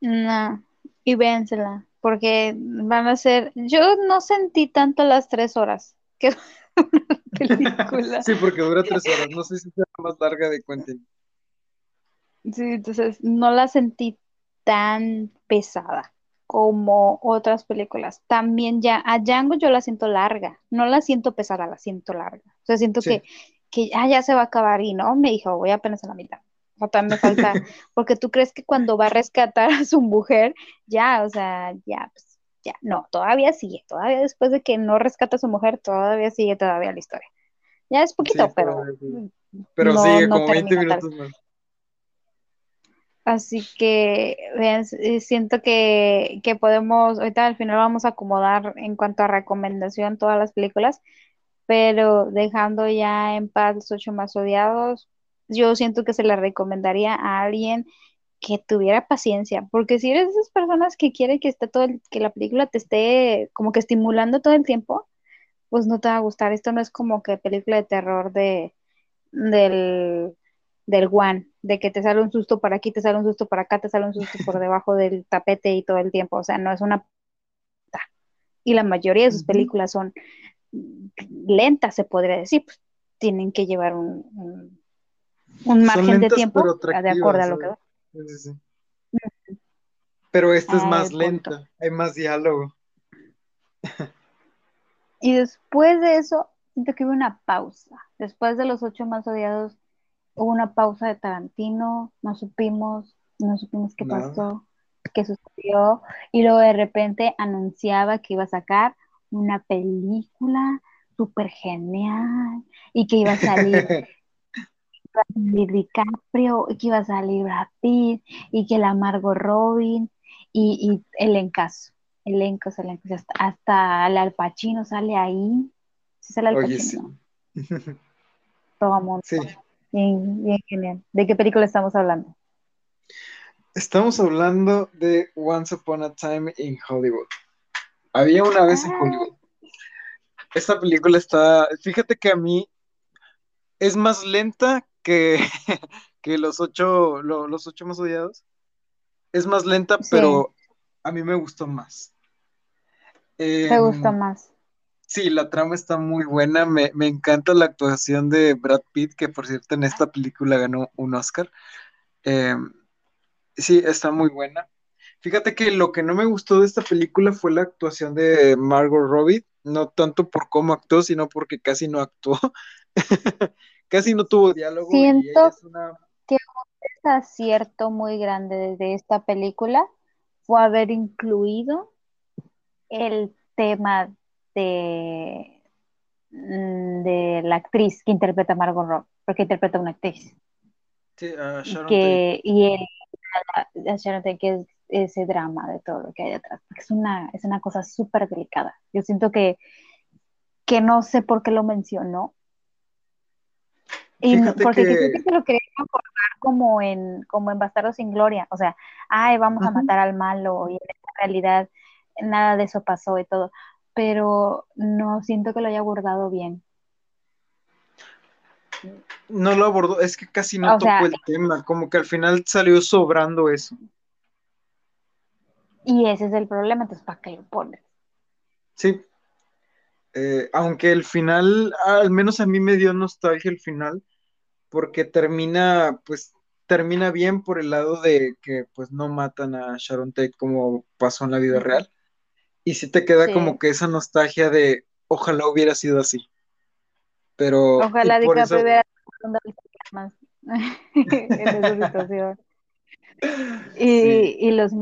No, y vénsela, porque van a ser, yo no sentí tanto las tres horas que [LAUGHS] película. sí, porque dura tres horas, no sé si sea más larga de Quentin. Sí, entonces no la sentí tan pesada como otras películas. También ya a Django yo la siento larga, no la siento pesada, la siento larga. O sea, siento que, que ah, ya se va a acabar y no, me dijo, voy apenas a la mitad. O también me falta, [LAUGHS] porque tú crees que cuando va a rescatar a su mujer, ya, o sea, ya, pues, ya, no, todavía sigue, todavía después de que no rescata a su mujer, todavía sigue todavía la historia. Ya es poquito, pero... Pero sigue como 20 minutos más. Así que eh, siento que, podemos, ahorita al final vamos a acomodar en cuanto a recomendación todas las películas, pero dejando ya en paz los ocho más odiados, yo siento que se la recomendaría a alguien que tuviera paciencia, porque si eres de esas personas que quiere que esté todo que la película te esté como que estimulando todo el tiempo, pues no te va a gustar. Esto no es como que película de terror de del del one, de que te sale un susto para aquí, te sale un susto para acá, te sale un susto por debajo del tapete y todo el tiempo, o sea, no es una... Y la mayoría de sus películas son lentas, se podría decir, pues tienen que llevar un, un, margen de tiempo de acuerdo a lo que va. Pero esta es ah, más lenta, hay más diálogo. Y después de eso, siento que hubo una pausa. Después de los ocho más odiados, hubo una pausa de Tarantino, no supimos, no supimos qué pasó, qué sucedió, y luego de repente anunciaba que iba a sacar una película súper genial y que iba a salir [LAUGHS] iba a salir DiCaprio y que iba a salir Brad Pitt y que la Margot Robin y, el encaso, elenco, elenco, hasta, hasta el Al Pacino sale ahí, sí sale Al Pacino. [LAUGHS] Todo Sí. Bien, bien genial. ¿De qué película estamos hablando? Estamos hablando de Once Upon a Time in Hollywood. Había una vez en ah. Hollywood. Esta película está, fíjate que a mí es más lenta que, [LAUGHS] que los ocho, los ocho más odiados. Es más lenta, pero a mí me gustó más. Me gustó em, más. Sí, la trama está muy buena. Me, encanta la actuación de Brad Pitt, que por cierto en esta película ganó un Oscar. Em, sí, está muy buena. Fíjate que lo que no me gustó de esta película fue la actuación de Margot Robbie, no tanto por cómo actuó, sino porque casi no actuó. [LAUGHS] casi no tuvo diálogo. Siento que un desacierto muy grande de esta película fue haber incluido el tema de, mm, de la actriz que interpreta a Margot Robbie, porque interpreta a una actriz. Sí, que, Y a Sharon Tate, que es ese drama de todo lo que hay detrás, porque es una, es una cosa súper delicada. Yo siento que, que no sé por qué lo mencionó. Y porque que... que lo quería acordar como en, como en Bastardo sin Gloria, o sea, ay, vamos a matar al malo, y en realidad nada de eso pasó y todo pero no siento que lo haya abordado bien. No lo abordó, es que casi no tocó el tema, como que al final salió sobrando eso. Y ese es el problema, entonces ¿para qué lo pones? Sí. Eh, aunque el final, al menos a mí me dio nostalgia el final, porque termina, pues, termina bien por el lado de que, pues, no matan a Sharon Tate como pasó en la vida real. Y sí te queda como que esa nostalgia de, ojalá hubiera sido así. Pero... Ojalá DiCaprio hubiera más [LAUGHS] en esa situación. [LAUGHS] Y, y los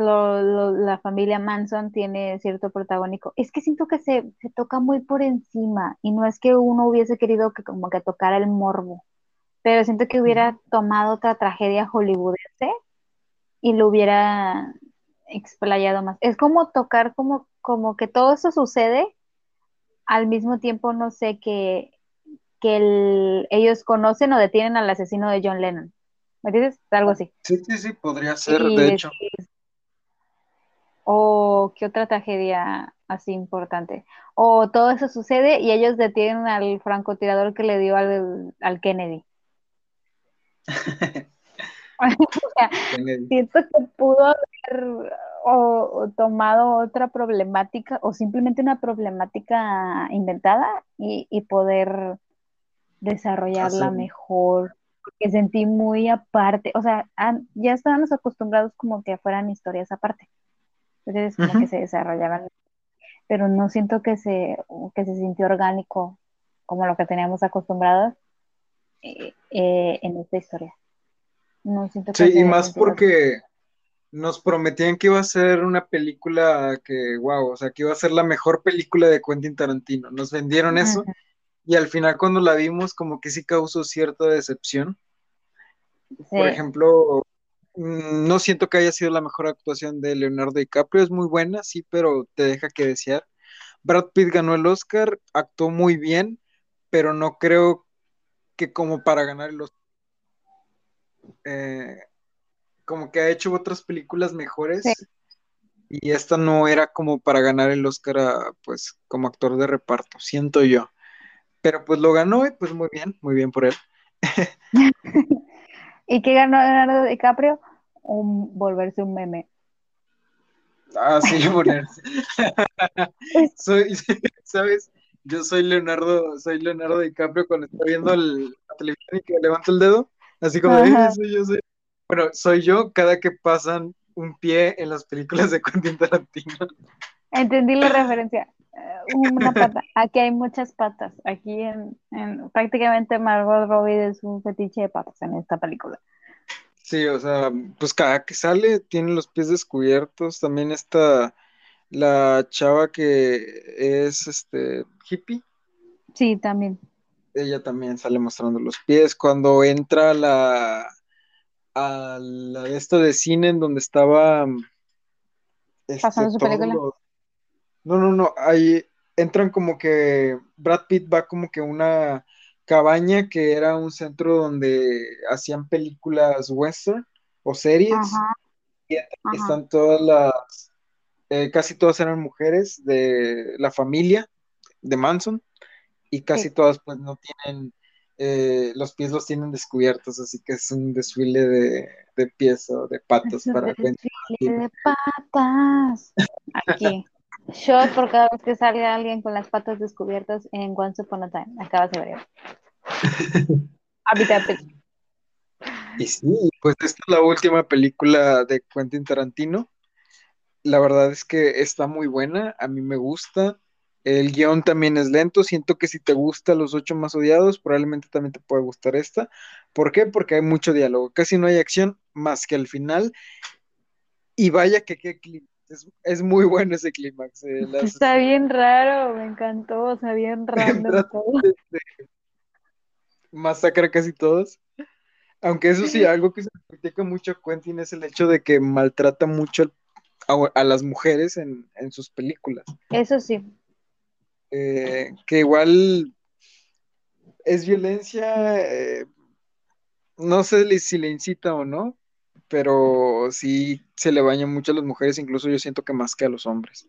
Manson, la familia Manson tiene cierto protagónico. Es que siento que se, se, toca muy por encima y no es que uno hubiese querido que como que tocara el morbo, pero siento que hubiera tomado otra tragedia hollywoodense y lo hubiera explayado más. Es como tocar como, como que todo eso sucede al mismo tiempo, no sé, que, que ellos conocen o detienen al asesino de John Lennon. ¿Me dices? Algo así. Sí, sí, sí, podría ser, de hecho. O qué otra tragedia así importante. O todo eso sucede y ellos detienen al francotirador que le dio al, al Kennedy. [LAUGHS] [LAUGHS] siento que pudo haber o, tomado otra problemática o simplemente una problemática inventada y, y poder desarrollarla mejor porque sentí muy aparte, o sea, ya estábamos acostumbrados como que fueran historias aparte, entonces como que se desarrollaban, pero no siento que se, que se sintió orgánico como lo que teníamos acostumbrados eh, eh, en esta historia. No siento que sí, y más porque nos prometían que iba a ser una película que, wow, o sea, que iba a ser la mejor película de Quentin Tarantino. Nos vendieron eso y al final cuando la vimos como que sí causó cierta decepción. Por ejemplo, no siento que haya sido la mejor actuación de Leonardo DiCaprio, es muy buena, sí, pero te deja que desear. Brad Pitt ganó el Oscar, actuó muy bien, pero no creo que como para ganar el Oscar. Eh, como que ha hecho otras películas mejores y esta no era como para ganar el Oscar pues como actor de reparto, siento yo. Pero pues lo ganó y pues muy bien, muy bien por él. [LAUGHS] ¿Y qué ganó Leonardo DiCaprio? Un, volverse un meme. Ah, sí, [LAUGHS] volverse. [LAUGHS] soy, [LAUGHS] ¿sabes? Yo soy Leonardo, soy Leonardo DiCaprio cuando estoy viendo la televisión y que levanto el dedo, así como de, soy yo, soy. Bueno, soy yo cada que pasan un pie en las películas de Quentin Tarantino. Entendí la referencia. Eh, una pata. Aquí hay muchas patas. Aquí en, en, prácticamente Margot Robbie es un fetiche de patas en esta película. Sí, o sea, pues cada que sale tiene los pies descubiertos. También está la chava que es este hippie. Sí, también. Ella también sale mostrando los pies. Cuando entra la a la esto de cine en donde estaba este, pasando su película. No, no, no, ahí entran como que Brad Pitt va como que una cabaña que era un centro donde hacían películas western o series. Y están todas las, eh, casi todas eran mujeres de la familia de Manson y casi todas pues no tienen, eh, los pies los tienen descubiertos, así que es un desfile de, de pies o de patas para Desfile de patas. Aquí. Shot por cada vez que salga alguien con las patas descubiertas en Once Upon a Time. Acabas de ver. y sí, pues esta es la última película de Quentin Tarantino. La verdad es que está muy buena, a mí me gusta. El guion también es lento. Siento que si te gusta Los Ocho Más Odiados, probablemente también te puede gustar esta. ¿Por qué? Porque hay mucho diálogo. Casi no hay acción más que al final. Y vaya que qué clima es, muy bueno ese clímax. Eh, está bien raro, me encantó, o sea, bien [LAUGHS] raro. Masacra casi todos. Aunque eso sí, algo que se critica mucho a Quentin es el hecho de que maltrata mucho a, las mujeres en, sus películas. Eso sí. Eh, que igual es violencia, eh, no sé si le incita o no, pero sí se le bañan mucho a las mujeres, incluso yo siento que más que a los hombres.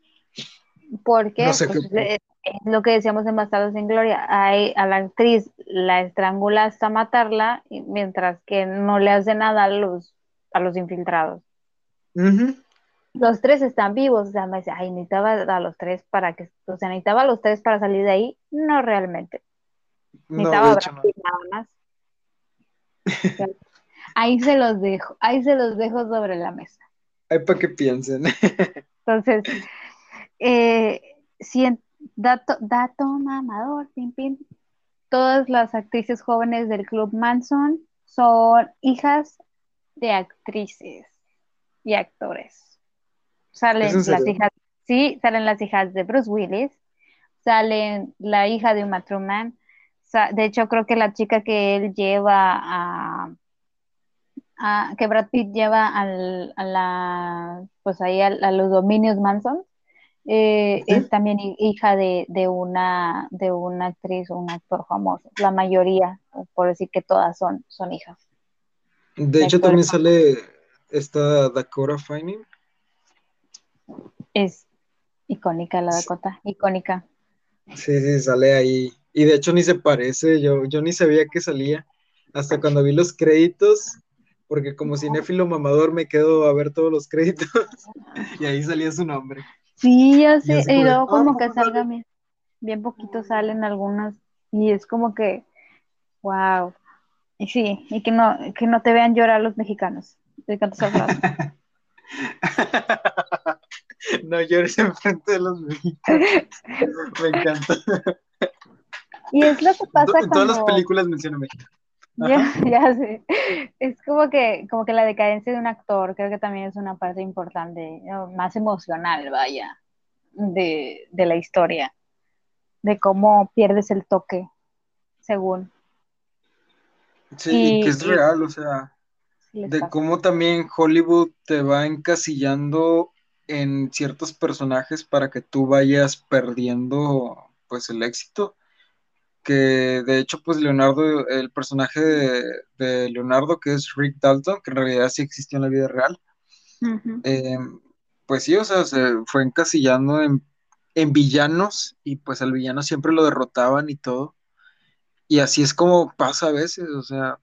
¿Por qué? Pues, es lo que decíamos en Bastardos en Gloria, hay, a la actriz la estrangula hasta matarla, mientras que no le hace nada a los, a los infiltrados. Los tres están vivos, o sea, me dice, ay, necesitaba a los tres para que, o sea, necesitaba a los tres para salir de ahí, no realmente. No, Necesitaba Brad hecho no. Nada más. [LAUGHS] Ahí se los dejo, ahí se los dejo sobre la mesa. Hay para que piensen. [LAUGHS] Entonces, eh, dato, dato mamador, pim. Todas las actrices jóvenes del Club Manson son hijas de actrices y actores. Salen ¿Es en las hijas, sí, salen las hijas de Bruce Willis, salen la hija de Uma Thurman. sa- De hecho, creo que la chica que él lleva a, a- que Brad Pitt lleva al, a la, pues ahí a, los dominios Manson, eh, Sí. es también hi- hija de, de una, de una actriz o un actor famoso. La mayoría, por decir que todas son, son hijas. De hecho, también sale esta Dakota Fanning. Es icónica la Sí. Dakota, icónica. Sí, sí, sale ahí. Y de hecho ni se parece, yo, yo ni sabía que salía. Hasta cuando vi los créditos, porque como cinéfilo mamador me quedo a ver todos los créditos [LAUGHS] y ahí salía su nombre. Sí, yo Y sé, así y de, luego ah, como ¿poco que salga bien, bien poquito salen algunas y es como que, wow. Y sí, y que no, que no te vean llorar los mexicanos. Me encanta esa frase. No llores enfrente de los mexicanos. [LAUGHS] Me encanta. Y es lo que pasa En todas las películas menciona México. Ya, [LAUGHS] ya sé. Es como que, como que la decadencia de un actor, creo que también es una parte importante, más emocional, vaya, de, de la historia, de cómo pierdes el toque, según. Sí, y Y, que es real, o sea, de pasa. cómo también Hollywood te va encasillando en ciertos personajes para que tú vayas perdiendo pues el éxito. Que de hecho, pues Leonardo, el personaje de, de Leonardo, que es Rick Dalton, que en realidad sí existió en la vida real, eh, pues sí, o sea, se fue encasillando en, en villanos y pues al villano siempre lo derrotaban y todo. Y así es como pasa a veces, o sea,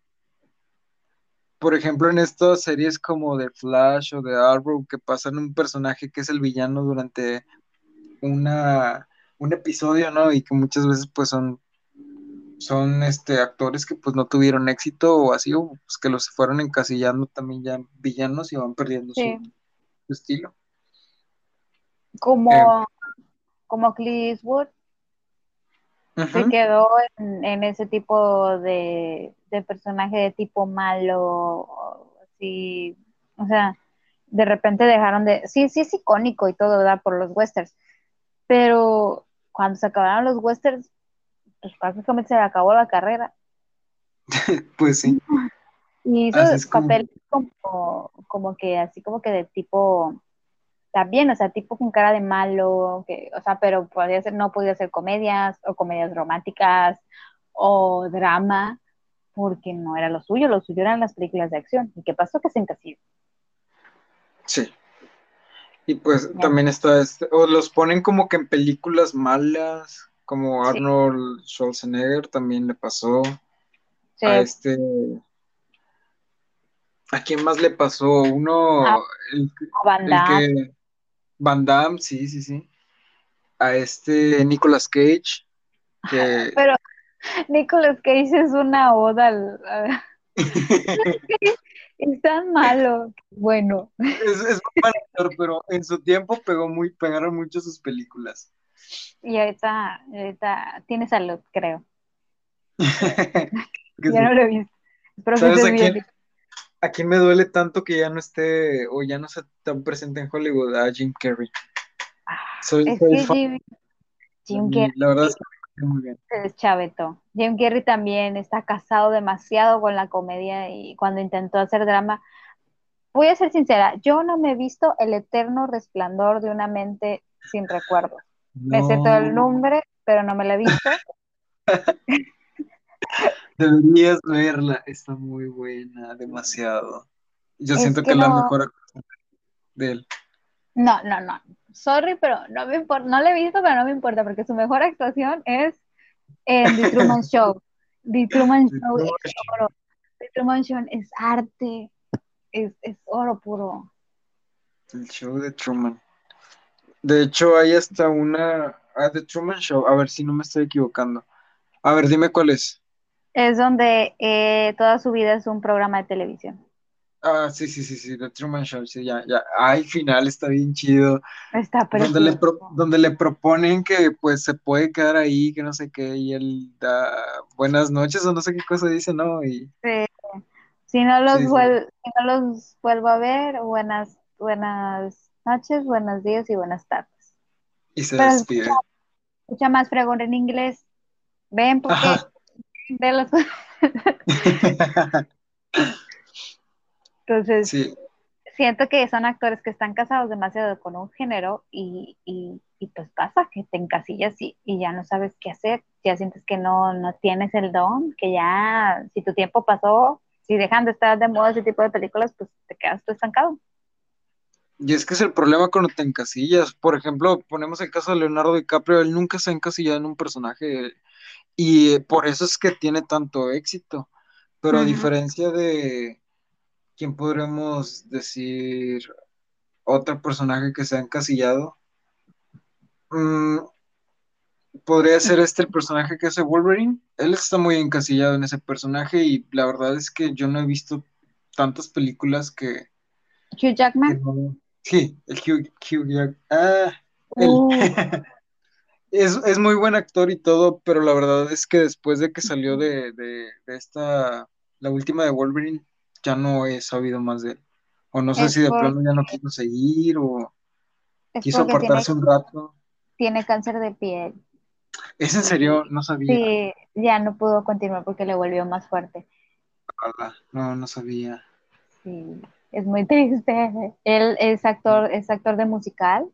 por ejemplo, en estas series como de Flash o de Arrow, que pasan un personaje que es el villano durante una, un episodio, ¿no? Y que muchas veces pues son, son este, actores que pues no tuvieron éxito o así, o pues, que los fueron encasillando también ya villanos y van perdiendo su, Sí, su estilo. Eh, como, como Clint Eastwood. Se quedó en, en ese tipo de, de personaje de tipo malo, así, o sea, de repente dejaron de, sí, sí es icónico y todo, ¿verdad? Por los westerns, pero cuando se acabaron los westerns, pues prácticamente se le acabó la carrera. [LAUGHS] Pues sí, Y hizo es como, como, como que así como que de tipo, también, o sea, tipo con cara de malo, que, o sea, pero podía ser, no podía ser comedias o comedias románticas o drama, porque no era lo suyo, lo suyo eran las películas de acción. ¿Y qué pasó? Que se encasilló. sí. Y pues Ya. también está este, o los ponen como que en películas malas, como Sí, Arnold Schwarzenegger también le pasó. sí. A este, ¿a quién más le pasó? Uno, el, a Van el Damme. que, Van Damme, sí, sí, sí. A este Nicolas Cage, que [LAUGHS] Pero Nicolas Cage es una oda al, [LAUGHS] es tan malo. Bueno, es, es un mal actor, pero en su tiempo pegó muy, pegaron mucho sus películas. Y ahorita, ahorita tiene salud, creo. [LAUGHS] Ya sí. no lo he visto. Espero que ¿Sabes estés a bien. a quién me duele tanto que ya no esté o ya no esté tan presente en Hollywood? A Jim Carrey. Ah, Soy, fan. Jim, Carrey La verdad es que muy bien. es chaveto. Jim Carrey también está casado demasiado con la comedia y cuando intentó hacer drama, voy a ser sincera, yo no me he visto el eterno resplandor de una mente sin recuerdos. Me sé todo el No, nombre, pero no me la he visto. [LAUGHS] [LAUGHS] deberías verla. Está muy buena, demasiado. Yo Es siento que es la no, mejor actuación de él. no, no, no. Sorry, pero no me importa, no la he visto, pero no me importa, porque su mejor actuación es en The Truman [LAUGHS] Show. The Truman Show es oro. The Truman Show es arte, es, es oro puro. El show de Truman. De hecho, hay hasta una. Ah, The Truman Show, a ver si no me estoy equivocando. A ver, dime cuál es. Es donde eh, toda su vida es un programa de televisión. Ah, sí, sí, sí, sí, The Truman Show, sí, ya, ya. Ay, final está bien chido. Está Donde le, pro- donde le proponen que pues se puede quedar ahí, que no sé qué, y él da buenas noches o no sé qué cosa dice, ¿no? Y Sí. Si no los sí, sí. vuel- si no los vuelvo a ver, buenas, buenas noches, buenos días y buenas tardes. Y se Pero despide. escucha más fregón en inglés. Ven porque Ajá. [LAUGHS] de las [LAUGHS] Entonces, Sí, siento que son actores que están casados demasiado con un género y, y, y pues pasa que te encasillas y, y ya no sabes qué hacer, ya sientes que no, no tienes el don, que ya si tu tiempo pasó, si dejan de estar de moda ese tipo de películas, pues te quedas tú estancado. Y es que es el problema cuando te encasillas. Por ejemplo, ponemos el caso de Leonardo DiCaprio, él nunca se ha encasillado en un personaje y por eso es que tiene tanto éxito. Pero a diferencia de, ¿quién podremos decir? Otro personaje que se ha encasillado. Mm, podría ser este el personaje que hace Wolverine. Él está muy encasillado en ese personaje y la verdad es que yo no he visto tantas películas que, Hugh que Jackman. no- Sí, el Hugh, Hugh Jack- Ah, él. Uh, [LAUGHS] Es, es muy buen actor y todo, pero la verdad es que después de que salió de, de, de esta, la última de Wolverine, ya no he sabido más de él. O no sé es, si de por- plano ya no quiso seguir o quiso porque tiene, apartarse un rato. tiene cáncer de piel. ¿Es en serio? No sabía. Sí, ya no pudo continuar porque le volvió más fuerte. No, no sabía. Sí, es muy triste. Él es actor, es actor de musical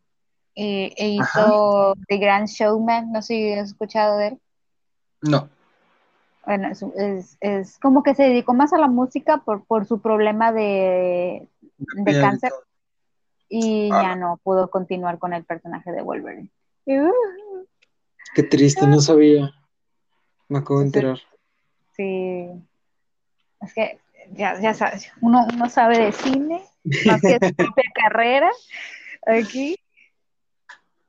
y, e Ajá. hizo The Grand Showman, no sé si has escuchado de él. No. Bueno, es, es, es como que se dedicó más a la música por, por su problema de, de cáncer y Ala, ya no pudo continuar con el personaje de Wolverine. Uh, Qué triste, no sabía. Me acabo de enterar. sí, es que ya, ya sabes, uno, uno sabe de cine, más que su [LAUGHS] propia carrera aquí.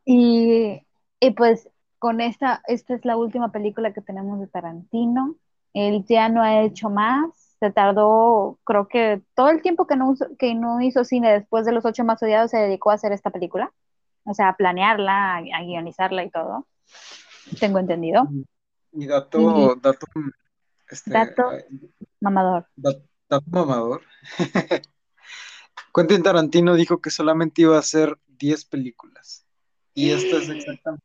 Y, y pues con esta, esta es la última película que tenemos de Tarantino. Él ya no ha hecho más. Se tardó, creo que todo el tiempo que no, que no hizo cine después de Los Ocho Más Odiados se dedicó a hacer esta película. O sea, a planearla, a, a guionizarla y todo. Tengo entendido. Y Y dato, dato, este, dato mamador. Dato mamador. [LAUGHS] Quentin Tarantino dijo que solamente iba a hacer 10 películas. Y esta es exactamente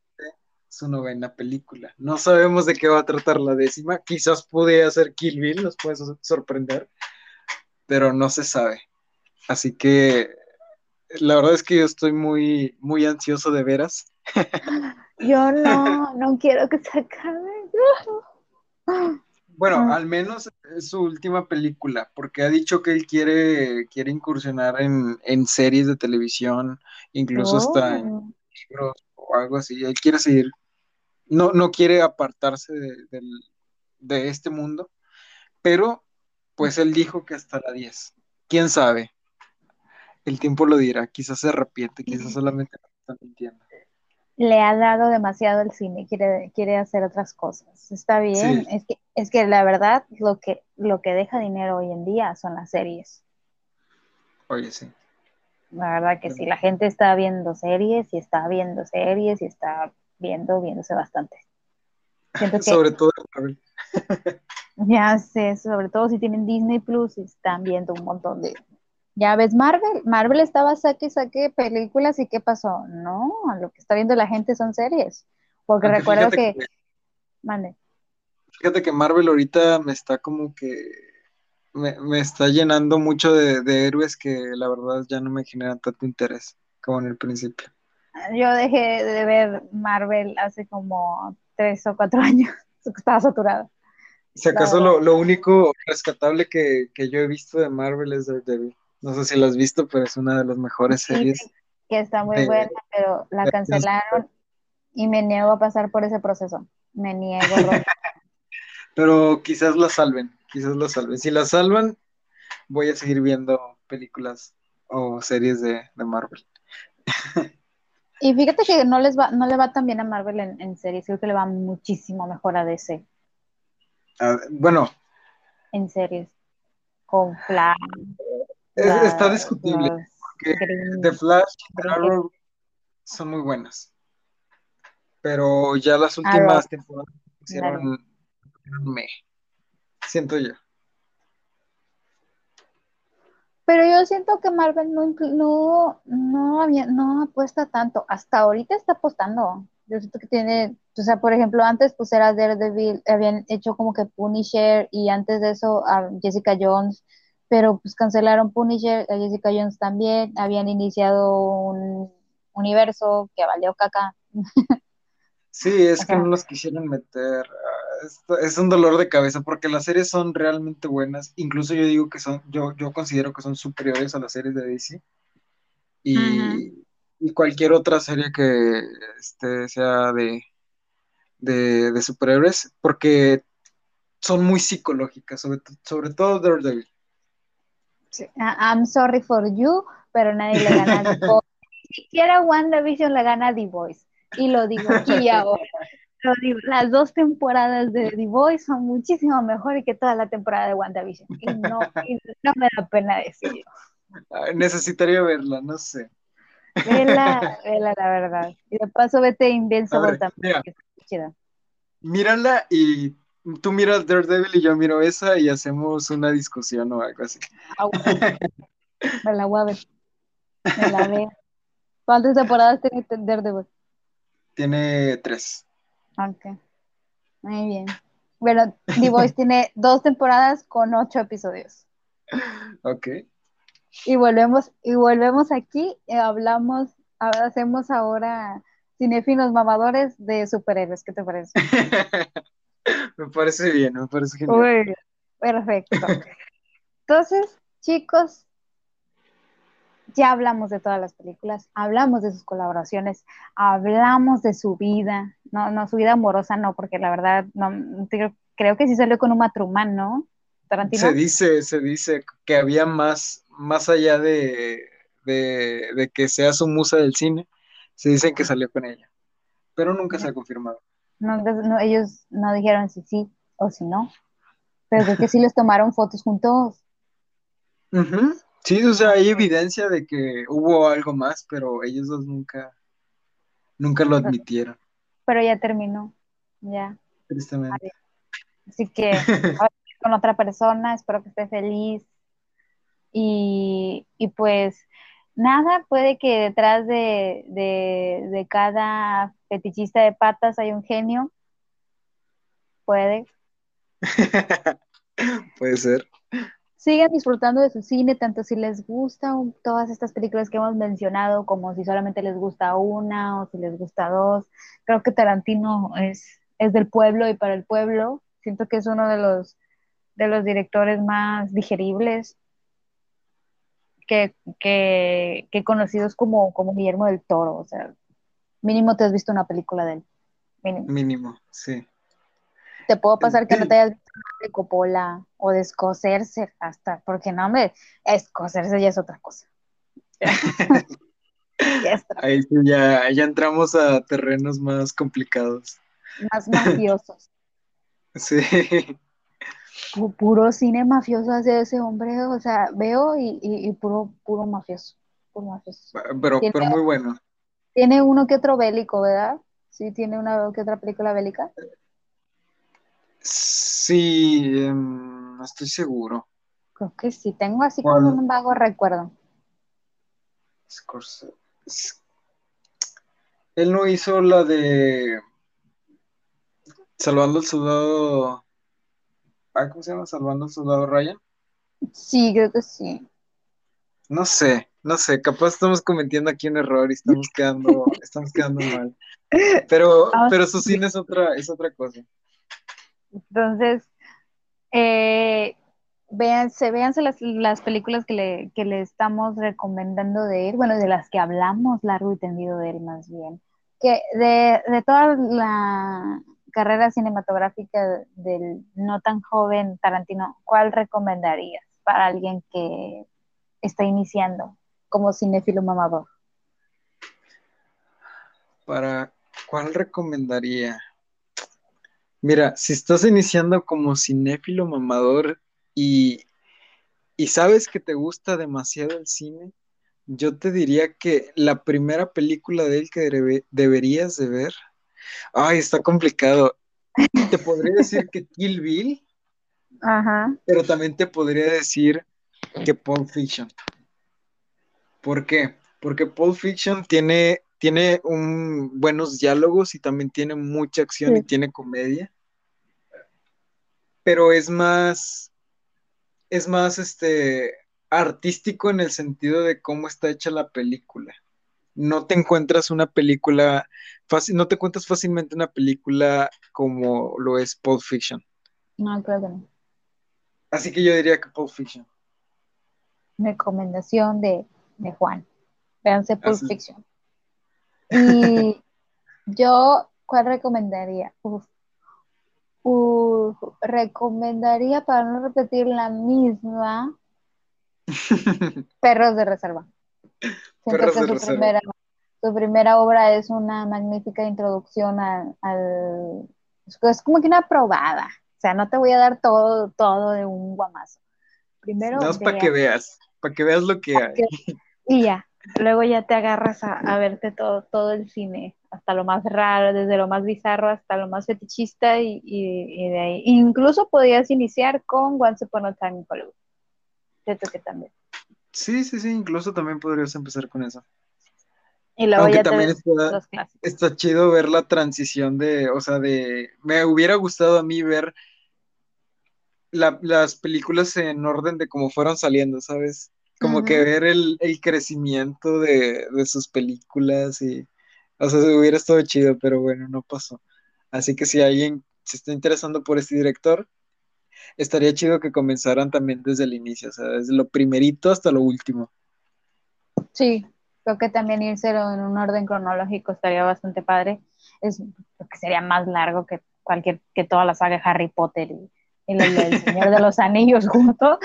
su novena película. No sabemos de qué va a tratar la décima. Quizás pude hacer Kill Bill, nos puede sor- sorprender, pero no se sabe. Así que la verdad es que yo estoy muy, muy ansioso de veras. Yo no, no quiero que se acabe. [LAUGHS] Bueno, Ah, al menos es su última película, porque ha dicho que él quiere, quiere incursionar en, en series de televisión, incluso hasta en Oh, libros o algo así. Él quiere seguir, no, no quiere apartarse de, de este mundo, pero pues él dijo que hasta la 10. ¿Quién sabe? El tiempo lo dirá, quizás se arrepiente, quizás solamente está mintiendo. Le ha dado demasiado el cine, quiere, quiere hacer otras cosas. Está bien, Sí, es que, es que la verdad lo que, lo que deja dinero hoy en día son las series. oye, sí. La verdad que sí, la gente está viendo series y está viendo series y está viendo, viéndose bastante. Siento [LAUGHS] que Sobre todo [LAUGHS] ya sé, sobre todo si tienen Disney Plus y están viendo un montón de... Ya ves Marvel, Marvel estaba saque y saque películas y ¿qué pasó? No, lo que está viendo la gente son series. Porque Aunque recuerdo que, que, mande. fíjate que Marvel ahorita me está como que me, me está llenando mucho de, de héroes que la verdad ya no me generan tanto interés como en el principio. Yo dejé de ver Marvel hace como tres o cuatro [LAUGHS] años. Estaba saturada, Si acaso lo, lo único rescatable que, que yo he visto de Marvel es Daredevil. No sé si lo has visto, pero es una de las mejores series sí, que está muy de, buena, pero la cancelaron y me niego a pasar por ese proceso. Me niego [LAUGHS] Pero quizás la salven, quizás la salven. Si la salvan, voy a seguir viendo películas o series de, de Marvel. [LAUGHS] Y fíjate que no les va, no le va tan bien a Marvel en, en series, creo que le va muchísimo mejor a DC. bueno. En series. Con Flash. Está discutible. Porque The Flash y Arrow son muy buenas. Pero ya las últimas temporadas hicieron me. Siento yo. Pero yo siento que Marvel no, no, no, había, no apuesta tanto. Hasta ahorita está apostando. Yo siento que tiene, o sea, por ejemplo, antes pues era Daredevil, habían hecho como que Punisher y antes de eso a Jessica Jones, pero pues cancelaron Punisher, a Jessica Jones también, habían iniciado un universo que valió caca. Sí, es que no los quisieron meter. Ah, es, un dolor de cabeza porque las series son realmente buenas. Incluso yo digo que son, yo, yo considero que son superiores a las series de DC. Y, cualquier otra serie que este, sea de, de, superhéroes, porque son muy psicológicas, sobre, sobre todo Daredevil. I'm sorry for you, pero nadie le gana a The Voice. Ni siquiera WandaVision le gana a The Voice. Y lo digo aquí ahora. Lo digo, las dos temporadas de The Voice son muchísimo mejores que toda la temporada de WandaVision. Y no, no me da pena decirlo. necesitaría verla, no sé. Vela, vela, la verdad. Y de paso vete Invincible también. Mírala y tú miras Daredevil y yo miro esa y hacemos una discusión o algo así. Ah, [LAUGHS] me la voy a ver. Me la veo. ¿Cuántas temporadas tiene Daredevil? Tiene tres. Ok. Muy bien. Bueno, The Voice tiene dos temporadas con ocho episodios. Ok. Y volvemos, y volvemos aquí, y hablamos, hacemos ahora cinéfilos mamadores de superhéroes. ¿Qué te parece? [LAUGHS] [LAUGHS] me parece bien, me parece genial. perfecto. Entonces, chicos, ya hablamos de todas las películas, hablamos de sus colaboraciones, hablamos de su vida, no, no, su vida amorosa no, porque la verdad, no, creo que sí salió con un matrumán, ¿no? Se dice, se dice que había más, más allá de, de, que sea su musa del cine, se dicen que salió con ella, pero nunca se ha confirmado. No, ellos no dijeron si sí o si no, pero creo que sí les tomaron fotos juntos. Sí, o sea, hay evidencia de que hubo algo más, pero ellos dos nunca, nunca lo admitieron. Pero ya terminó, ya. Tristemente. Así que [LAUGHS] con otra persona, espero que esté feliz. Y, pues nada, puede que detrás de, de cada fetichista de patas hay un genio. Puede. [LAUGHS] puede ser sigan disfrutando de su cine, tanto si les gustan todas estas películas que hemos mencionado, como si solamente les gusta una o si les gusta dos. Creo que Tarantino es, es del pueblo y para el pueblo. Siento que es uno de los, de los directores más digeribles que, que, que conocidos como, como Guillermo del Toro. O sea, mínimo te has visto una película de él. Mínimo, mínimo sí. Te puedo pasar que no te hayas visto de Coppola o de escocerse hasta, porque no, me escocerse ya es otra cosa. [LAUGHS] Ahí sí, ya, ya entramos a terrenos más complicados. Más mafiosos. [LAUGHS] Sí. Puro cine mafioso hace ese hombre, o sea, veo y, puro, puro mafioso. Puro mafioso. Pero, pero muy bueno. Tiene uno que otro bélico, ¿verdad? Sí, tiene una que otra película bélica. Sí, em, no estoy seguro. Creo que sí, tengo así como un vago recuerdo. Él no hizo la de Salvando al Soldado. ¿Cómo se llama? Salvando al Soldado Ryan. Sí, creo que sí. No sé, no sé, capaz estamos cometiendo aquí un error y estamos quedando, [LAUGHS] estamos quedando mal. Pero, ah, pero su cine es otra, es otra cosa. Entonces, eh, véanse, véanse las, las películas que le, que le, estamos recomendando de él, bueno, de las que hablamos largo y tendido de él más bien. Que de, de toda la carrera cinematográfica del no tan joven Tarantino, ¿cuál recomendarías para alguien que está iniciando como cinéfilo mamador? ¿Para cuál recomendaría? Mira, si estás iniciando como cinéfilo mamador y, y sabes que te gusta demasiado el cine, yo te diría que la primera película de él que debe- deberías de ver, ay, está complicado. Te podría decir que Kill Bill, Ajá. pero también te podría decir que Pulp Fiction. ¿Por qué? Porque Pulp Fiction tiene, tiene un, buenos diálogos y también tiene mucha acción y tiene comedia, pero es más, es más este, artístico en el sentido de cómo está hecha la película. No te encuentras una película fácil, no te encuentras fácilmente una película como lo es Pulp Fiction. No, creo que no. Así que yo diría que Pulp Fiction. Recomendación de, de Juan. Véanse Pulp Así. Fiction. Y yo, ¿cuál recomendaría? Uf. Uf, recomendaría, para no repetir la misma, [LAUGHS] Perros de Reserva. Siento que su primera, su primera obra es una magnífica introducción al, al- Es como que una probada. O sea, no te voy a dar todo, todo de un guamazo. Primero, Nada más para que veas, para que veas lo que hay. y ya. Luego ya te agarras a, a verte todo, todo el cine, hasta lo más raro, desde lo más bizarro hasta lo más fetichista, y, y- y de ahí. Incluso podías iniciar con Once Upon a Time in Hollywood. Siento que también. Sí, sí, sí, incluso también podrías empezar con eso. Y luego Aunque ya también está, chido ver la transición de, o sea, de, me hubiera gustado a mí ver la- las películas en orden de cómo fueron saliendo, ¿sabes? Como que ver el, el crecimiento de, de sus películas y, o sea, hubiera estado chido, pero bueno, no pasó. Así que si alguien se está interesando por este director, estaría chido que comenzaran también desde el inicio, o sea, desde lo primerito hasta lo último. Sí, creo que también írselo en un orden cronológico estaría bastante padre. Es porque sería más largo que cualquier, que toda la saga de Harry Potter y, y del Señor de los [LAUGHS] Anillos juntos,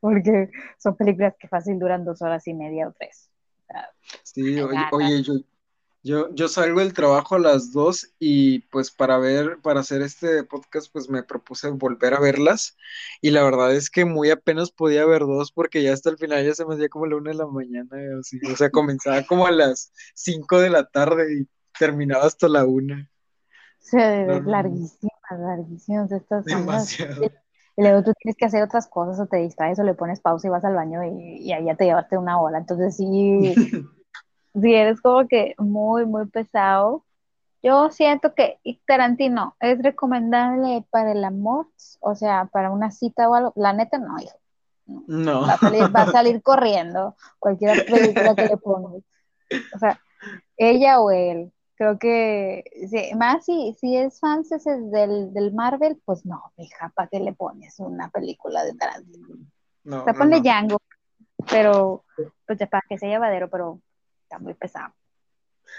porque son películas que fácil duran dos horas y media o tres. O sea, Sí, oye, oye, yo, yo, yo salgo del trabajo a las dos y pues para ver, para hacer este podcast, pues me propuse volver a verlas y la verdad es que muy apenas podía ver dos porque ya hasta el final ya se me hacía como la una de la mañana, así, o sea, comenzaba como a las cinco de la tarde y terminaba hasta la una, o sea, No, larguísimas, larguísimas estas demasiado. Y luego tú tienes que hacer otras cosas o te distraes o le pones pausa y vas al baño y, y ahí ya te llevaste una hora. Entonces sí, [LAUGHS] sí eres como que muy, muy pesado. Yo siento que Tarantino es recomendable para el amor, o sea, para una cita o algo. La neta no, hijo. No, Va a salir, va a salir [LAUGHS] corriendo cualquier película que le pongas. O sea, ella o él. Creo que sí, más si, si es fans ese del, del Marvel, pues no, mija, ¿para qué le pones una película de Tarantino? no, O sea, no, ponle no. Django, pero pues ya para que sea llevadero, pero está muy pesado.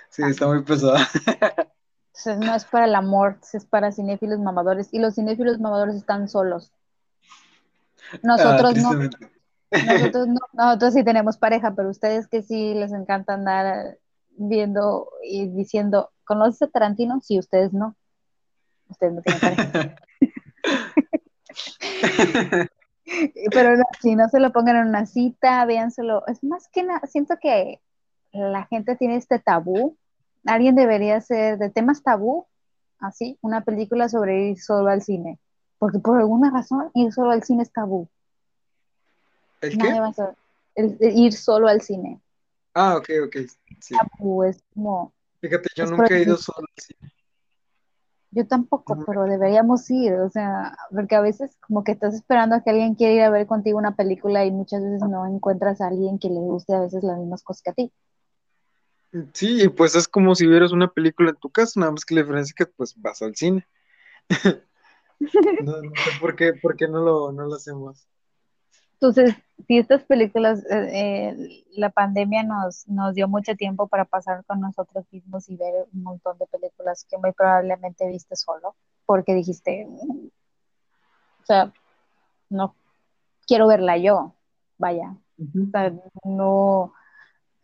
Sí, está muy pesada. [LAUGHS] Entonces no es para el amor, es para cinéfilos mamadores. Y los cinéfilos mamadores están solos. Nosotros Ah, no, nosotros [LAUGHS] no, nosotros sí tenemos pareja, pero ustedes que sí les encanta andar viendo y diciendo, ¿conoces a Tarantino? Sí, ustedes no. Ustedes no tienen pareja. [LAUGHS] Pero no, si no se lo pongan en una cita, véanselo. Es más que nada, siento que la gente tiene este tabú. Alguien debería hacer de temas tabú, así, una película sobre ir solo al cine. Porque por alguna razón ir solo al cine es tabú. ¿El qué? va a hacer- el- el ir solo al cine. Ah, ok, ok. Sí. Tabú es como, Fíjate, yo nunca he ido solo al cine. yo tampoco, No. pero deberíamos ir, o sea, porque a veces como que estás esperando a que alguien quiera ir a ver contigo una película y muchas veces no encuentras a alguien que le guste a veces las mismas cosas que a ti. Sí, y pues es como si vieras una película en tu casa, nada más que la diferencia es que pues vas al cine. No, no sé por qué, por qué no lo, no lo hacemos. Entonces, si estas películas, eh, eh, la pandemia nos, nos dio mucho tiempo para pasar con nosotros mismos y ver un montón de películas que muy probablemente viste solo, porque dijiste, "Mm, o sea, no quiero verla yo, vaya, o sea, no,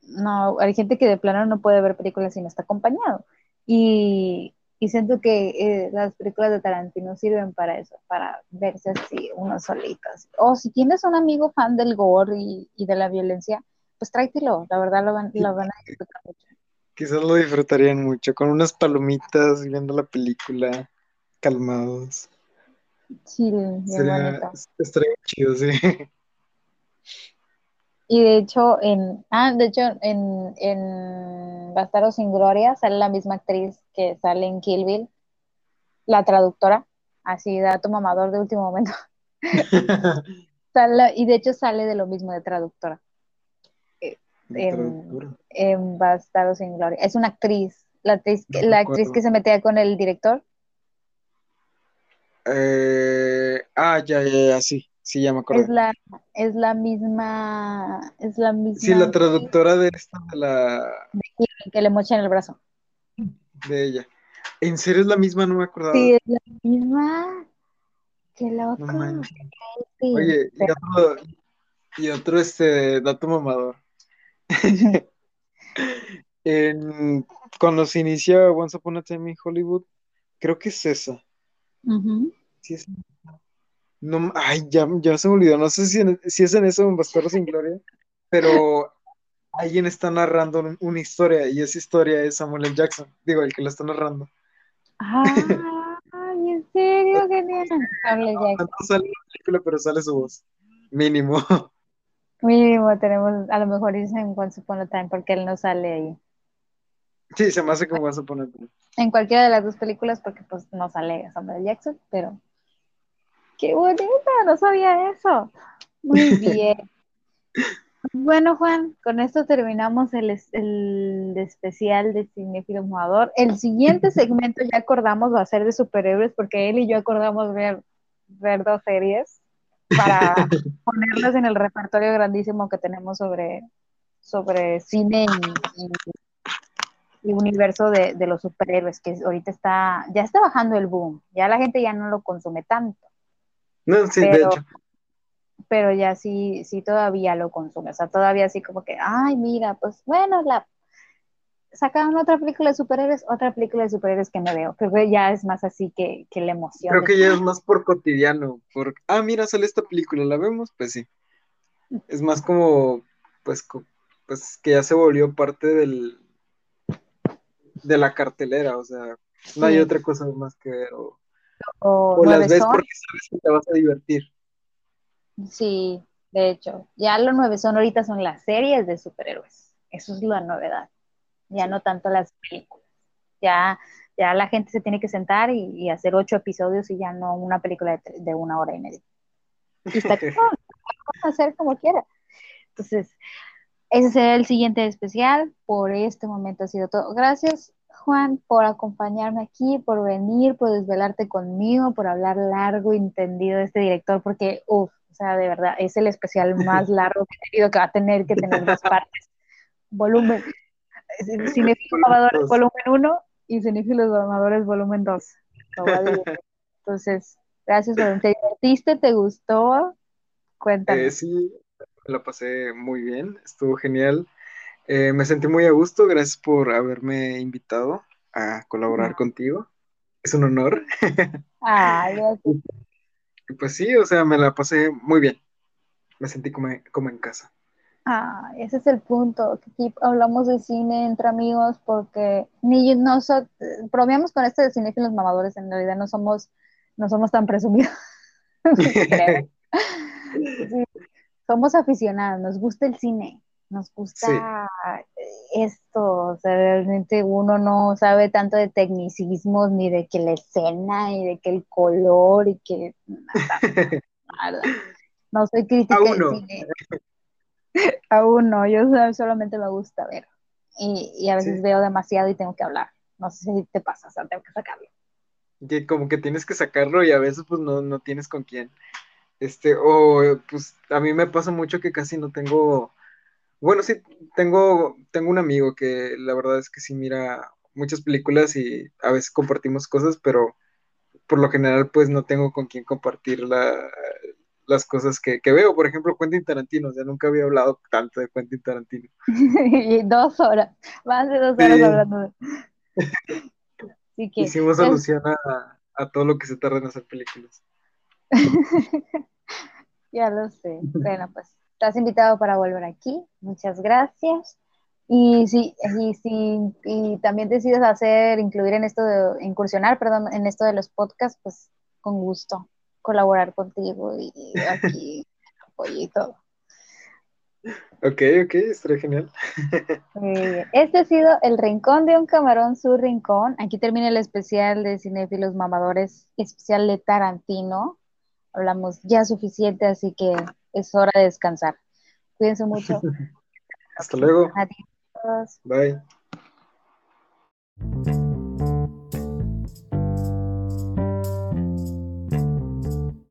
no, hay gente que de plano no puede ver películas si no está acompañado. Y, Y siento que eh, las películas de Tarantino sirven para eso, para verse así, unos solitos. O si tienes un amigo fan del gore y, de la violencia, pues tráetelo, la verdad lo van, lo van a disfrutar mucho. Quizás lo disfrutarían mucho, con unas palomitas, viendo la película, calmados. Bien Sería, estaría chido, sí. Y de hecho, en, ah, de hecho, en, en Bastardos sin Gloria sale la misma actriz que sale en Kill Bill, la traductora, así dato mamador de último momento. [LAUGHS] y de hecho sale de lo mismo de traductora. Eh, en, en, Bastardos sin Gloria. Es una actriz, la actriz, la actriz que se metía con el director. Eh, ah, ya, ya, ya, sí. Sí, ya me acuerdo. Es la, es la misma, es la misma. Sí, la traductora de esta, de la. De que le mocha en el brazo. De ella. ¿En serio es la misma? No me acordaba. Sí, es la misma. Qué loco. Oye, y otro, y otro este dato mamador. [LAUGHS] en, cuando se inicia Once Upon a Time in Hollywood, creo que es esa. Sí, es no, ay, ya, ya se me olvidó. No sé si, si es en eso en Bastardo sin Gloria, pero alguien está narrando una historia y esa historia es Samuel L. Jackson. Digo, el que la está narrando. Ah, en serio, genial. Samuel Jackson. No sale la película, pero sale su voz. Mínimo. Mínimo, tenemos, a lo mejor dicen en Once Upon a Time porque él no sale ahí. Sí, se me hace como Once Upon a Time. En cualquiera de las dos películas porque pues no sale Samuel Jackson, pero Qué bonita, no sabía eso. Muy [LAUGHS] bien. Bueno, Juan, con esto terminamos el, el especial de Cinefilo Jugador. El siguiente [LAUGHS] segmento ya acordamos va a ser de superhéroes porque él y yo acordamos ver, ver dos series para [LAUGHS] ponerlas en el repertorio grandísimo que tenemos sobre, sobre cine y, y, universo de, de, los superhéroes, que ahorita está, ya está bajando el boom, ya la gente ya no lo consume tanto. No, sí, pero, de hecho. Pero ya sí, sí todavía lo consume. O sea, todavía así como que, ay, mira, pues bueno, la sacaron otra película de superhéroes, otra película de superhéroes que me veo. Creo que ya es más así que, que la emoción. Creo que ya es más por cotidiano. Por, ah, mira, sale esta película, ¿la vemos? Pues sí. Es más como, pues, pues que ya se volvió parte del de la cartelera, o sea, no hay otra cosa más que ver. O, o, las ves porque sabes que te vas a divertir. Sí, de hecho, ya lo nueve son ahorita son las series de superhéroes. Eso es la novedad. Ya no tanto las películas. Ya, ya la gente se tiene que sentar y, hacer ocho episodios y ya no una película de, una hora y media. Y está [LAUGHS] a hacer como quiera. Entonces, ese será el siguiente especial. Por este momento ha sido todo. Gracias Juan, por acompañarme aquí, por venir, por desvelarte conmigo, por hablar largo y entendido de este director, porque, uff, o sea, de verdad, es el especial [LAUGHS] más largo que he tenido que va a tener que tener dos [LAUGHS] partes. Volumen, [LAUGHS] Cinefilos Amadores volumen 1 y Cinefilos Amadores volumen 2. Entonces, gracias por ¿Te divertiste? ¿Te gustó? Cuéntame. Eh, sí, la pasé muy bien, estuvo genial. Eh, me sentí muy a gusto, gracias por haberme invitado a colaborar contigo. Es un honor. Ah, [LAUGHS] pues sí, o sea, me la pasé muy bien. Me sentí como, como en casa. Ah, ese es el punto. Aquí hablamos de cine entre amigos porque ni nosotros, probamos con esto de cine los mamadores, en realidad no somos, no somos tan presumidos. [LAUGHS] [LAUGHS] somos aficionados, nos gusta el cine nos gusta esto, o sea, realmente uno no sabe tanto de tecnicismos, ni de que la escena, y de que el color, y que nada, No soy crítica Aún no. cine. Aún no, yo solamente me gusta ver. Y, a veces veo demasiado y tengo que hablar. No sé si te pasa, o sea, tengo que sacarlo. Que como que tienes que sacarlo y a veces pues no, no tienes con quién. Este, o pues a mí me pasa mucho que casi no tengo bueno, sí, tengo, tengo un amigo que la verdad es que sí mira muchas películas y a veces compartimos cosas, pero por lo general pues no tengo con quién compartir las cosas que, veo. Por ejemplo, Quentin Tarantino, o sea, nunca había hablado tanto de Quentin Tarantino. [LAUGHS] dos horas, más de dos horas hablando de... [LAUGHS] Así que, Hicimos alusión a, a todo lo que se tarda en hacer películas. [LAUGHS] ya lo sé. Bueno, pues estás invitado para volver aquí. Muchas gracias. Y si, y si y también decides hacer, incluir en esto de, incursionar, perdón, en esto de los podcasts, pues con gusto colaborar contigo y aquí [LAUGHS] apoyo y todo. Ok, ok, estaría genial. [LAUGHS] Este ha sido el Rincón de un Camarón, su rincón. Aquí termina el especial de Cinéfilos Mamadores, especial de Tarantino. Hablamos ya suficiente, así que es hora de descansar. Cuídense mucho. [LAUGHS] Hasta luego. Adiós. Bye.